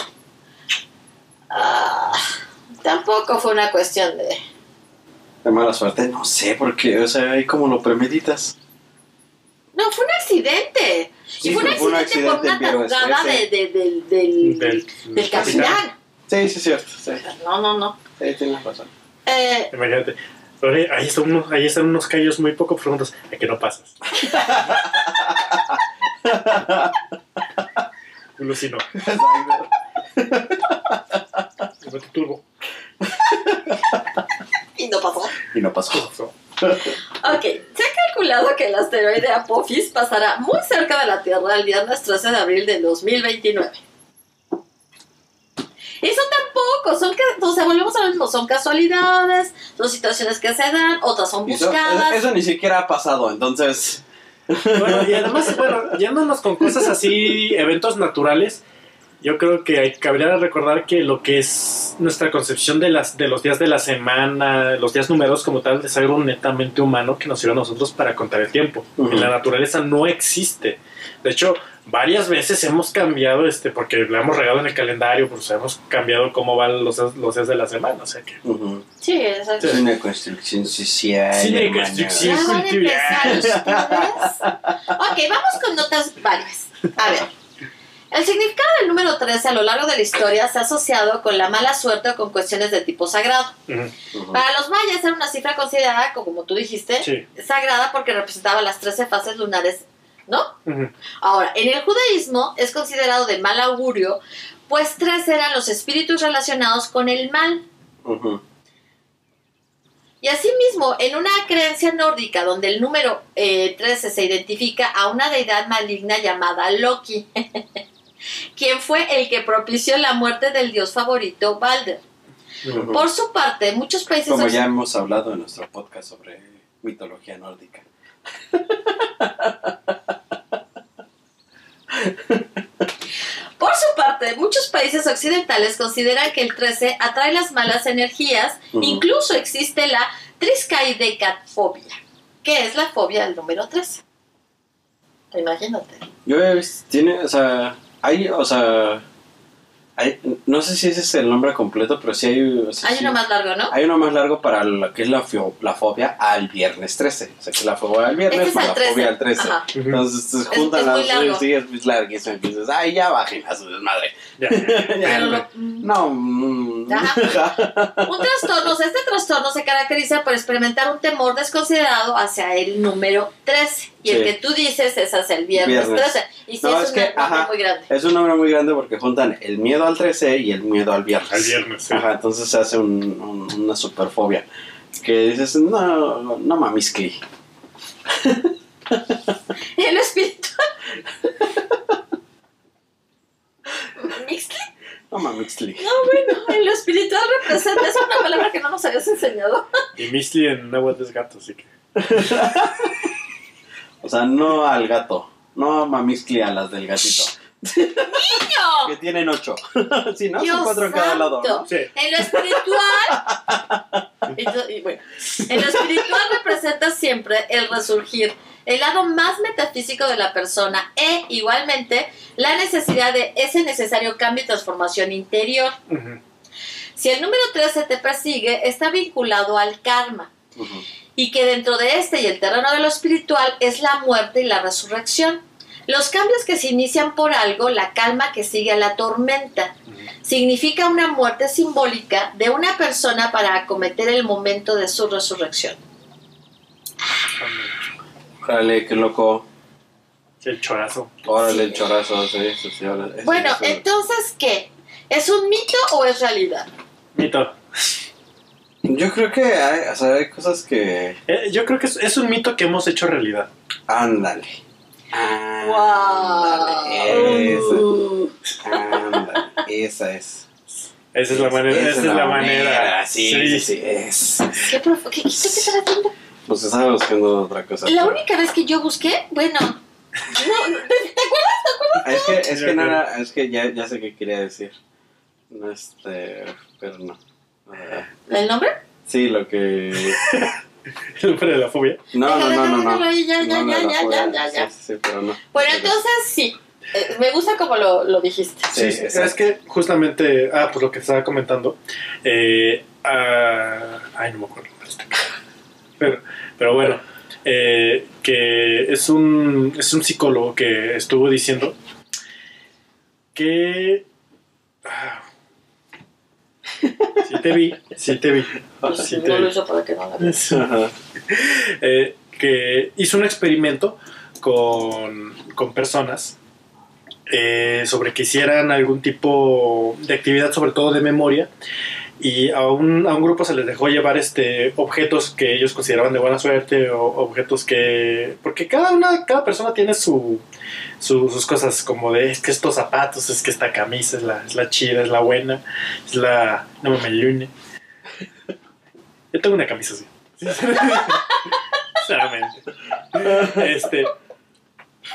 Ah, tampoco fue una cuestión de... De mala suerte, no sé, porque, o sea, ahí como lo premeditas. No, fue un accidente. Sí, y fue fue un accidente, por una tarugada de, 13. de- del, del, Del, del capitán. Sí, sí, cierto. Sí, No, no, no. Sí tienes razón. Eh, Imagínate. Oye, ahí están unos, ahí están unos callos muy poco profundos. ¿A que no pasas? Exacto. Mete turbo. y no pasó. Y no pasó. Ok, se ha calculado que el asteroide Apophis pasará muy cerca de la Tierra el viernes 13 de abril de 2029. Tan pocos, son, o sea, volvemos a lo mismo, son casualidades, son situaciones que se dan, otras son eso, buscadas. eso ni siquiera ha pasado, entonces. Bueno, y además, bueno, yéndonos con cosas así, eventos naturales, yo creo que hay, cabría recordar que lo que es nuestra concepción de, las, de los días de la semana, los días numerados como tal, es algo netamente humano que nos sirve a nosotros para contar el tiempo. Ujú. En la naturaleza no existe. De hecho, varias veces hemos cambiado, este, porque le hemos regado en el calendario, pues hemos cambiado cómo van los, los días de la semana. O sea que. Sí, exacto. Es una construcción social. Sí, de construcción. Ya van a cultural. empezar ustedes. Ok, vamos con notas varias. A ver. El significado del número 13 a lo largo de la historia se ha asociado con la mala suerte o con cuestiones de tipo sagrado. Para los mayas era una cifra considerada, como tú dijiste, Sí. sagrada porque representaba las 13 fases lunares, ¿no? Ahora, en el judaísmo es considerado de mal augurio, pues tres eran los espíritus relacionados con el mal. Y asimismo, en una creencia nórdica donde el número eh, 13 se identifica a una deidad maligna llamada Loki, quien fue el que propició la muerte del dios favorito Balder. Por su parte, muchos países Como ya hemos hablado en nuestro podcast sobre mitología nórdica. Por su parte, muchos países occidentales consideran que el 13 atrae las malas energías, incluso existe la triskaidecafobia, que es la fobia del número 13. Imagínate. Yo he visto, tiene, o sea, hay, o sea, hay, no sé si ese es el nombre completo, pero sí hay, o sea, Hay sí- uno más largo, ¿no? hay uno más largo para lo que es la, fio- la fobia al viernes 13. O sea, que la fobia al viernes Este es para al la 13. fobia al 13. Ajá. Ujú. Entonces se juntan es las dos, sí, es muy larguísimo. Y dices, ay, ya bajen a su desmadre. Ya. No- no, mm, Ajá. Un trastorno, o sea, este trastorno se caracteriza por experimentar un temor desconsiderado hacia el número 13. Y el que tú dices es hacia el viernes, Viernes. 13. Y sí, No, es, es un que, ajá. muy grande. Es un número muy grande porque juntan el miedo al 13 y el miedo al viernes. Al viernes, sí. Ajá, entonces se hace un, un- una superfobia. Que dices, no, no mames, que. En lo espiritual. Mixli. No que. No, bueno, en lo espiritual representa, es una palabra que no nos habías enseñado. Y Misty en Nahuatl es gato, así que. O sea, no al gato. No mamiscli a las del gatito. Que ¡Niño! tienen ocho. sí, ¿no? Dios Son cuatro en cada lado. Sí. En lo espiritual. Entonces, y bueno, en lo espiritual representa siempre el resurgir, el lado más metafísico de la persona e igualmente la necesidad de ese necesario cambio y transformación interior. Si el número 13 te persigue, está vinculado al karma. Y que dentro de este y el terreno de lo espiritual es la muerte y la resurrección. Los cambios que se inician por algo, la calma que sigue a la tormenta, significa una muerte simbólica de una persona para acometer el momento de su resurrección. Órale, qué loco. El chorazo. Órale, Sí. el chorazo, sí, sí, sí, órale. Bueno, Sí, sí. entonces, ¿qué? ¿Es un mito o es realidad? Mito. Yo creo que hay, o sea, hay cosas que... Eh, yo creo que es, es un mito que hemos hecho realidad. Ándale. Ándale. Esa, ándale. Esa es. Esa es la manera. Esa, es la manera. Sí, sí, sí, es. ¿Qué, prof- qué, qué- qué estás haciendo? Pues estaba buscando otra cosa. La única vez que yo busqué, bueno, no, ¿te, te acuerdas? Es que, es que no era, es que ya, ya sé qué quería decir. No, este, pero no. ¿El nombre? Sí, lo que... De la fobia. No, no, no, no, ya, ya, No, no, ya, no, ya, ya. Sí, pero no. Bueno, entonces sí, Eh, me gusta como lo, lo dijiste. Sí, es que justamente, ah, pues lo que te estaba comentando, eh, ah, ay, no me acuerdo, pero, pero bueno, eh, que es un, es un psicólogo que estuvo diciendo que, ah, sí te vi, sí te vi, Pues, sí no te lo vi. hizo para que no la. Eh, que hizo un experimento con, con personas eh, sobre que hicieran algún tipo de actividad, sobre todo de memoria, y a un, a un grupo se les dejó llevar este, objetos que ellos consideraban de buena suerte o objetos que... Porque cada, una, cada persona tiene su, su- sus cosas como de es que estos zapatos, es que esta camisa es la, es la chida, es la buena, es la... no me lune. Yo tengo una camisa así. Sinceramente. Este,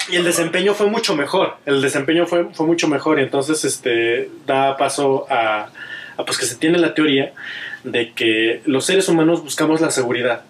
y el desempeño fue mucho mejor. El desempeño fue, fue mucho mejor. Y entonces este, da paso a, a, pues que se tiene la teoría de que los seres humanos buscamos la seguridad.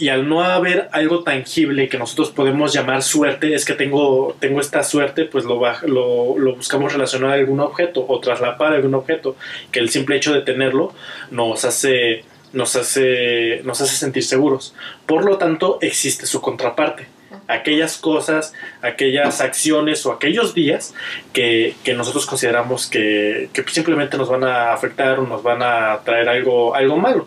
Y al no haber algo tangible que nosotros podemos llamar suerte, es que tengo, tengo esta suerte, pues lo, lo, lo buscamos relacionar a algún objeto o traslapar a algún objeto, que el simple hecho de tenerlo nos hace, nos hace, nos hace sentir seguros. Por lo tanto, existe su contraparte. Aquellas cosas, aquellas acciones o aquellos días que, que nosotros consideramos que, que simplemente nos van a afectar o nos van a traer algo, algo malo.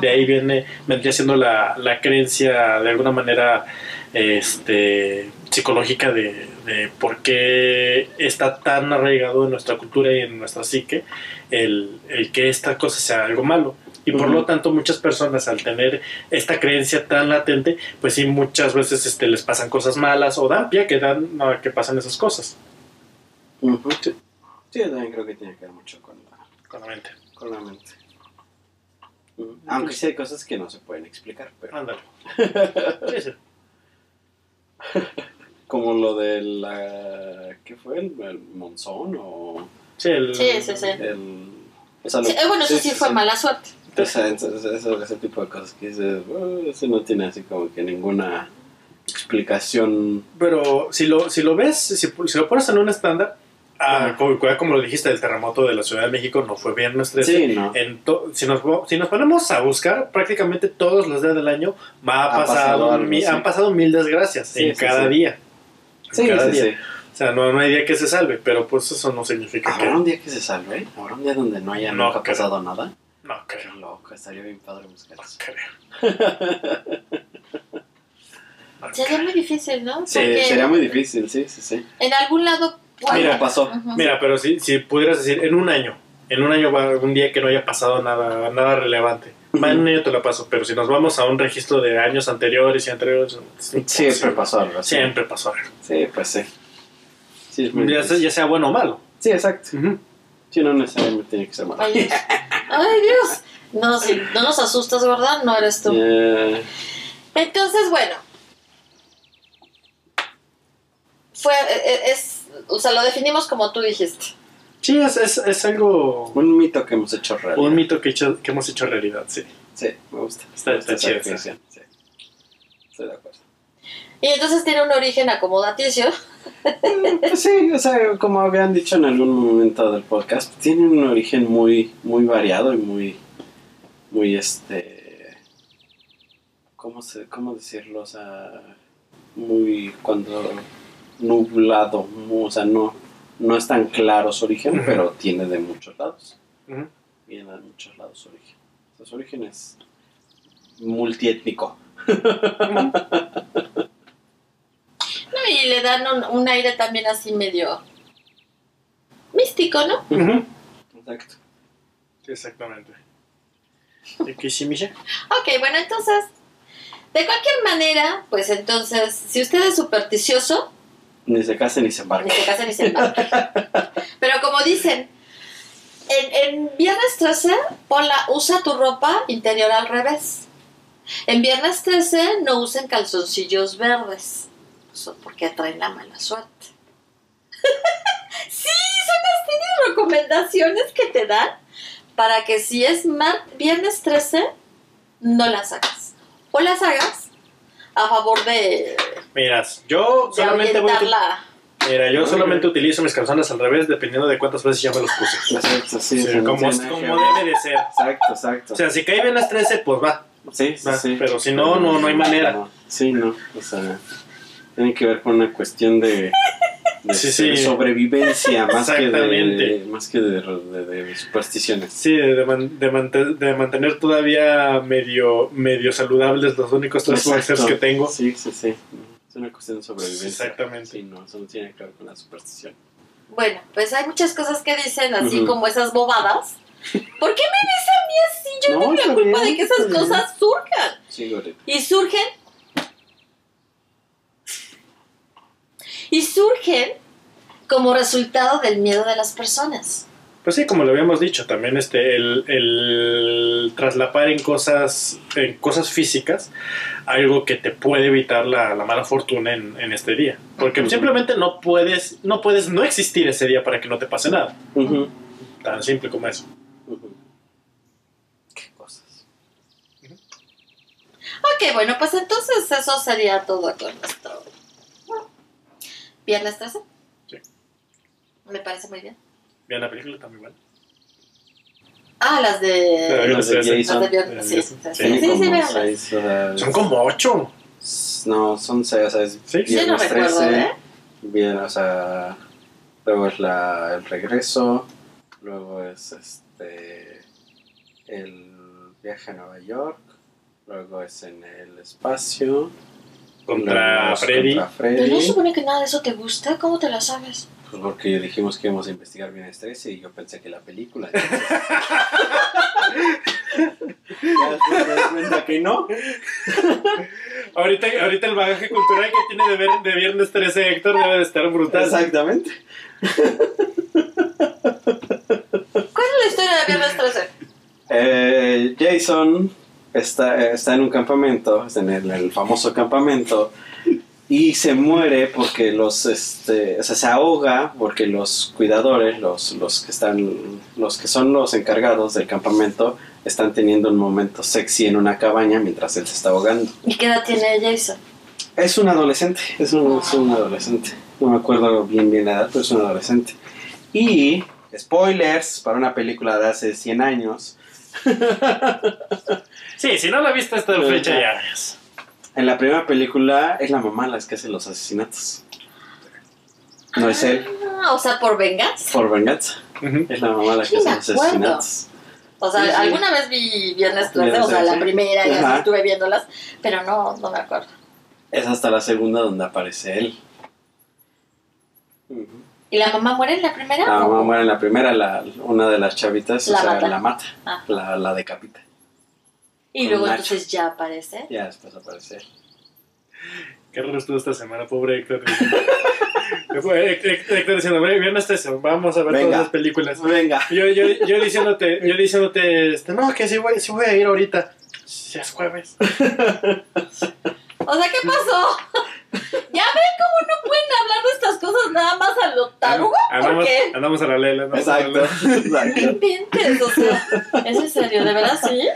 De ahí viene, vendría siendo la, la creencia de alguna manera este, psicológica de, de por qué está tan arraigado en nuestra cultura y en nuestra psique el, el que esta cosa sea algo malo. Y por lo tanto muchas personas al tener esta creencia tan latente, pues sí muchas veces este, les pasan cosas malas o dan pie a que, dan, a que pasan esas cosas. Sí, Sí, yo también creo que tiene que ver mucho con la, con la mente. con la mente. Aunque sí hay cosas que no se pueden explicar, pero... Ándale. Sí, sí. Como lo de la... ¿Qué fue? ¿El, el monzón o...? Sí, el- Sí. El, Sí, eh, bueno, eso sí, fue mala suerte. Ese, ese- ese- tipo de cosas que dices, "Oh, ese no tiene así como que ninguna explicación. Pero si lo, si lo ves, si, si lo pones en un estándar, ah, como, como lo dijiste, el terremoto de la Ciudad de México no fue bien nuestra Sí, no. En to- si, nos, si nos ponemos a buscar, prácticamente todos los días del año ha Ha pasado, pasado algo, mi- sí. han pasado mil desgracias Sí, en cada día. En Sí, cada sí, día. sí. O sea, no, no hay día que se salve, pero pues eso no significa que... ¿Habrá un día que se salve? ¿Habrá un día donde no haya No nunca creo. pasado nada? No Qué creo, loco, estaría bien padre buscar no eso. creo. No Sería creo. muy difícil, ¿no? Sí, Porque sería muy difícil, sí, sí, sí. en algún lado... puede- Mira, pasó. Mira, pero si, si pudieras decir, en un año, en un año va un día que no haya pasado nada, nada relevante. Va, en un año te lo paso, pero si nos vamos a un registro de años anteriores y anteriores, es Siempre pasó algo así. Siempre pasó algo. Sí, pues sí. Sí, es muy Ya sea, difícil. ya sea bueno o malo. Sí, exacto. Ujú. Sí, no necesariamente tiene que ser malo. Ay, Dios. No, si no nos asustas, ¿verdad? No eres tú. Eh, Entonces, bueno. Fue, eh, es, o sea, lo definimos como tú dijiste. Sí, es, es, es algo, un mito que hemos hecho realidad. un mito que, hecho- que hemos hecho realidad, sí. Sí, me gusta. Está- Me gusta está chido, Sí. Estoy de acuerdo. Y entonces tiene un origen acomodaticio. Pues sí, o sea, como habían dicho en algún momento del podcast, tiene un origen muy, muy variado y muy, muy este, ¿cómo, se, ¿cómo decirlo? O sea, muy cuando nublado, o sea, no, no es tan claro su origen, pero tiene de muchos lados. Viene de muchos lados su origen. O sea, su origen es multiétnico. No, y le dan un, un aire también así medio místico, ¿no? Ujú. Exacto. Exactamente. ¿Y qué sí, Misha? Ok, bueno, entonces, de cualquier manera, pues entonces, si usted es supersticioso, Ni se case ni se ni embarque. se casa ni se embarque. Pero como dicen, en, en Viernes 13, ponla, usa tu ropa interior al revés. En Viernes 13 no usen calzoncillos verdes, porque atraen la mala suerte. sí, son las recomendaciones que te dan para que si es Viernes 13, no las hagas. O las hagas a favor de, Miras, yo de solamente voy a. Mira, yo Muy solamente bien. utilizo mis calzones al revés dependiendo de cuántas veces ya me los puse. Exacto, sí, Sí, sí, no como, debe de ser. Exacto, exacto. O sea, si cae bien las 13, pues va. sí, sí, va, sí. pero si no, no, no hay manera. No, sí, no. O sea, tiene que ver con una cuestión de, de Sí, sí. sobrevivencia más que, de, más que de, de- de supersticiones. Sí, de, man- de, mante- de mantener todavía medio, medio saludables los únicos tres boxers que tengo. Sí, sí, sí. Es una cuestión de sobrevivencia. Exactamente. Sí, no, eso no tiene que ver con la superstición. Bueno, pues hay muchas cosas que dicen así Ujú. como esas bobadas. ¿Por qué me ves a mí así? Yo No, tengo la culpa bien, de que esas cosas surjan. Sí. Y surgen. Y surgen como resultado del miedo de las personas. Pues sí, como lo habíamos dicho, también este, el, el traslapar en cosas, en cosas físicas, algo que te puede evitar la, la mala fortuna en, en este día. Porque simplemente no puedes, no puedes no existir ese día para que no te pase nada. Tan simple como eso. ujú. Qué cosas. Ok, bueno, pues entonces eso sería todo con nuestro viernes 13. Sí. Me parece muy bien. Vean la película también, ¿vale? Ah, las de... Las de Jason. sí, sí, sí, sí, seis, Son como ocho. No, son seis, o sea, es Sí. Sí, no viernes recuerdo, 13, ¿eh? bien, o sea, luego es la, el regreso, luego es este el viaje a Nueva York, luego es en el espacio, Contra Freddy. contra Pero no Freddy, se supone que nada de eso te gusta. ¿Cómo te la sabes? pues porque dijimos que íbamos a investigar bien 13 y yo pensé que la película. entonces- ya di cuenta que no. Ahorita, ahorita el bagaje cultural que tiene de, ver, de Viernes 13 Héctor debe de estar brutal. Exactamente. ¿Cuál es la historia de viernes 13? Eh, Jason está, está en un campamento, está en el, el famoso campamento, y se muere porque los, este, o sea, se ahoga porque los cuidadores, los, los que están, los que son los encargados del campamento, están teniendo un momento sexy en una cabaña mientras él se está ahogando. ¿Y qué edad tiene Jason? Es un adolescente, es un, es un adolescente. No me acuerdo bien bien la edad, pero es un adolescente. Y, spoilers, para una película de hace 100 años, Sí, si no la viste hasta la fecha ya. En la primera película es la mamá la que hace los asesinatos. No es él, Ah, o sea, por venganza. por venganza. Es la mamá la que hace los asesinatos. O sea, Sí, sí. alguna vez vi Viernes 13, o sea, la 13. primera y así estuve viéndolas, pero no, no me acuerdo. Es hasta la segunda donde aparece él. Ujú. ¿Y la mamá muere en la primera? La mamá muere en la primera, la, una de las chavitas, La o sea, mata. la mata, Ah. la, la decapita. Y luego entonces ya aparece. Ya después aparece. Qué raro estuvo esta semana, pobre Héctor. Héctor Héctor diciendo, "Ve, viernes 13, vamos a ver Venga. todas las películas. Venga. Yo, yo, yo diciéndote, yo diciéndote, este, no, que sí voy, sí voy a ir ahorita. Si es jueves. O sea, ¿qué pasó? ¿Ya ven cómo no pueden hablar de estas cosas nada más a lo tarugo? ¿Por Andamos, qué? andamos a la lela. andamos a la Exacto. lela. No Exacto. inventes, o sea, ¿es en serio? ¿De verdad sí?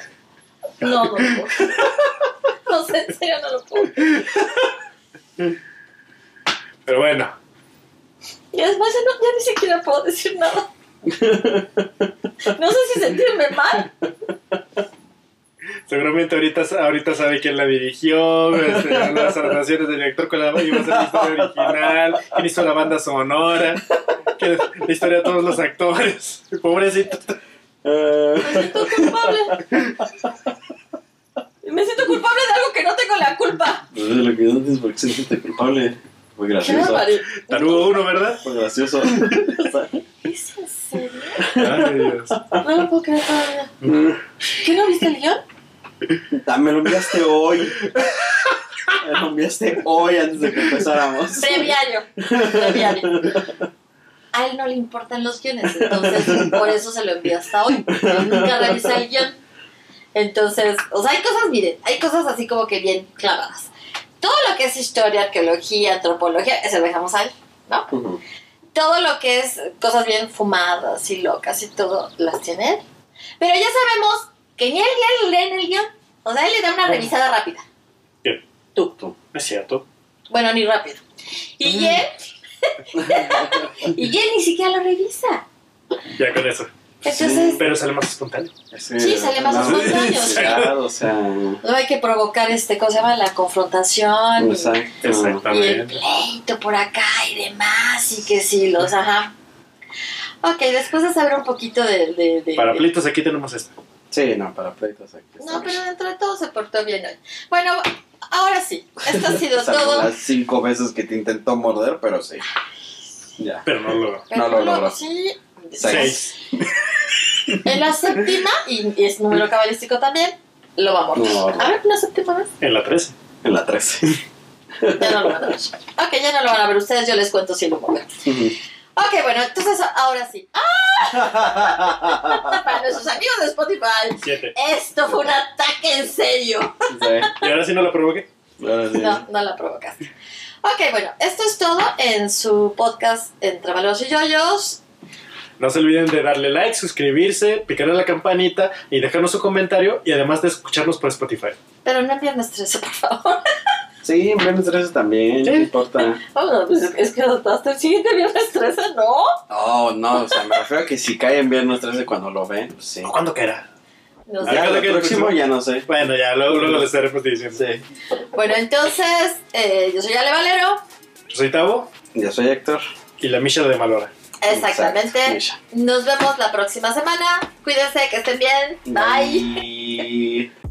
No, no lo puedo. No sé, en serio no lo puedo. Pero bueno, Y después ya, no, ya ni siquiera puedo decir nada. No sé si sentirme mal. Seguramente ahorita, ahorita sabe quién la dirigió, este, las anotaciones del director con la iba a ser la historia original, quién hizo la banda sonora, quién- la historia de todos los actores. Pobrecito. Eh, Me siento culpable. Me siento culpable de algo que no tengo la culpa. pues de lo que no tienes por qué sentirte culpable. Fue gracioso. Tarugo uno, ¿verdad? Fue gracioso. ¿Es en serio? Ay, Dios. No lo puedo creer todavía. ¿Qué no viste el guion? Ah, me lo enviaste hoy. Me lo enviaste hoy antes de que empezáramos. Previario. Previario. A él no le importan los guiones, entonces por eso se lo envió hasta hoy. Yo nunca revisé el guion. Entonces, o sea, hay cosas, miren, hay cosas así como que bien clavadas. Todo lo que es historia, arqueología, antropología, eso lo dejamos a él, ¿no? Ujú. Todo lo que es cosas bien fumadas y locas y todo, las tiene él. Pero ya sabemos que ni él ni él leen el guion. O sea, él le da una revisada rápida. ¿Quién? Tú. No es cierto. Bueno, ni rápido. Y él. y él ni siquiera lo revisa. Ya con eso. Entonces, Pero sale más espontáneo. Sí, sale más espontáneo. Claro, o sea. no hay que provocar este, ¿cómo se llama? La confrontación. y- Exacto. Y el Exactamente. pleito por acá y demás. Y que sí, los, ajá. Ok, después de saber un poquito de. de, de- Para de- pleitos aquí tenemos esto. Sí, no, para pleitos aquí. No, pero dentro de todo se portó bien hoy. Bueno, ahora sí. Esto ha sido todo. las cinco veces que te intentó morder, pero sí. Ya. Pero no lo. Pero no lo logró. Sí. Seis. En la séptima, y y es número cabalístico también, lo va a morder. No, no. A ver, una séptima vez. En la 13. En la 13. Ya no lo van a ver. Ok, ya no lo van a ver ustedes, yo les cuento si lo mueven. Ok, bueno, entonces ahora sí. ¡Ah! Para nuestros amigos de Spotify, 7. esto fue un ataque en serio. Sí. ¿Y ahora sí no la provoqué? Ahora sí. No, no la provocaste. Ok, bueno, esto es todo en su podcast Entre Valores y Yoyos. No se olviden de darle like, suscribirse, picarle la campanita y dejarnos su comentario y además de escucharnos por Spotify. Pero no envíen estrés, por favor. Sí, en viernes 13 también, Sí. no importa. Pues es que hasta el siguiente viernes 13, ¿no? Oh, no, o sea, me refiero a que si cae en viernes 13 cuando lo ven, pues sí. ¿Cuándo caerá? No sé. Ya, ¿cuándo el próximo próximo? ya no sé. Bueno, ya, luego, luego les estaremos diciendo. Sí. Bueno, entonces, eh, yo soy Ale Valero. Yo soy Tavo Yo soy Héctor. y la Misha de Malora. Exactamente. Exacto. Nos vemos la próxima semana. Cuídense, que estén bien. Bye. Bye.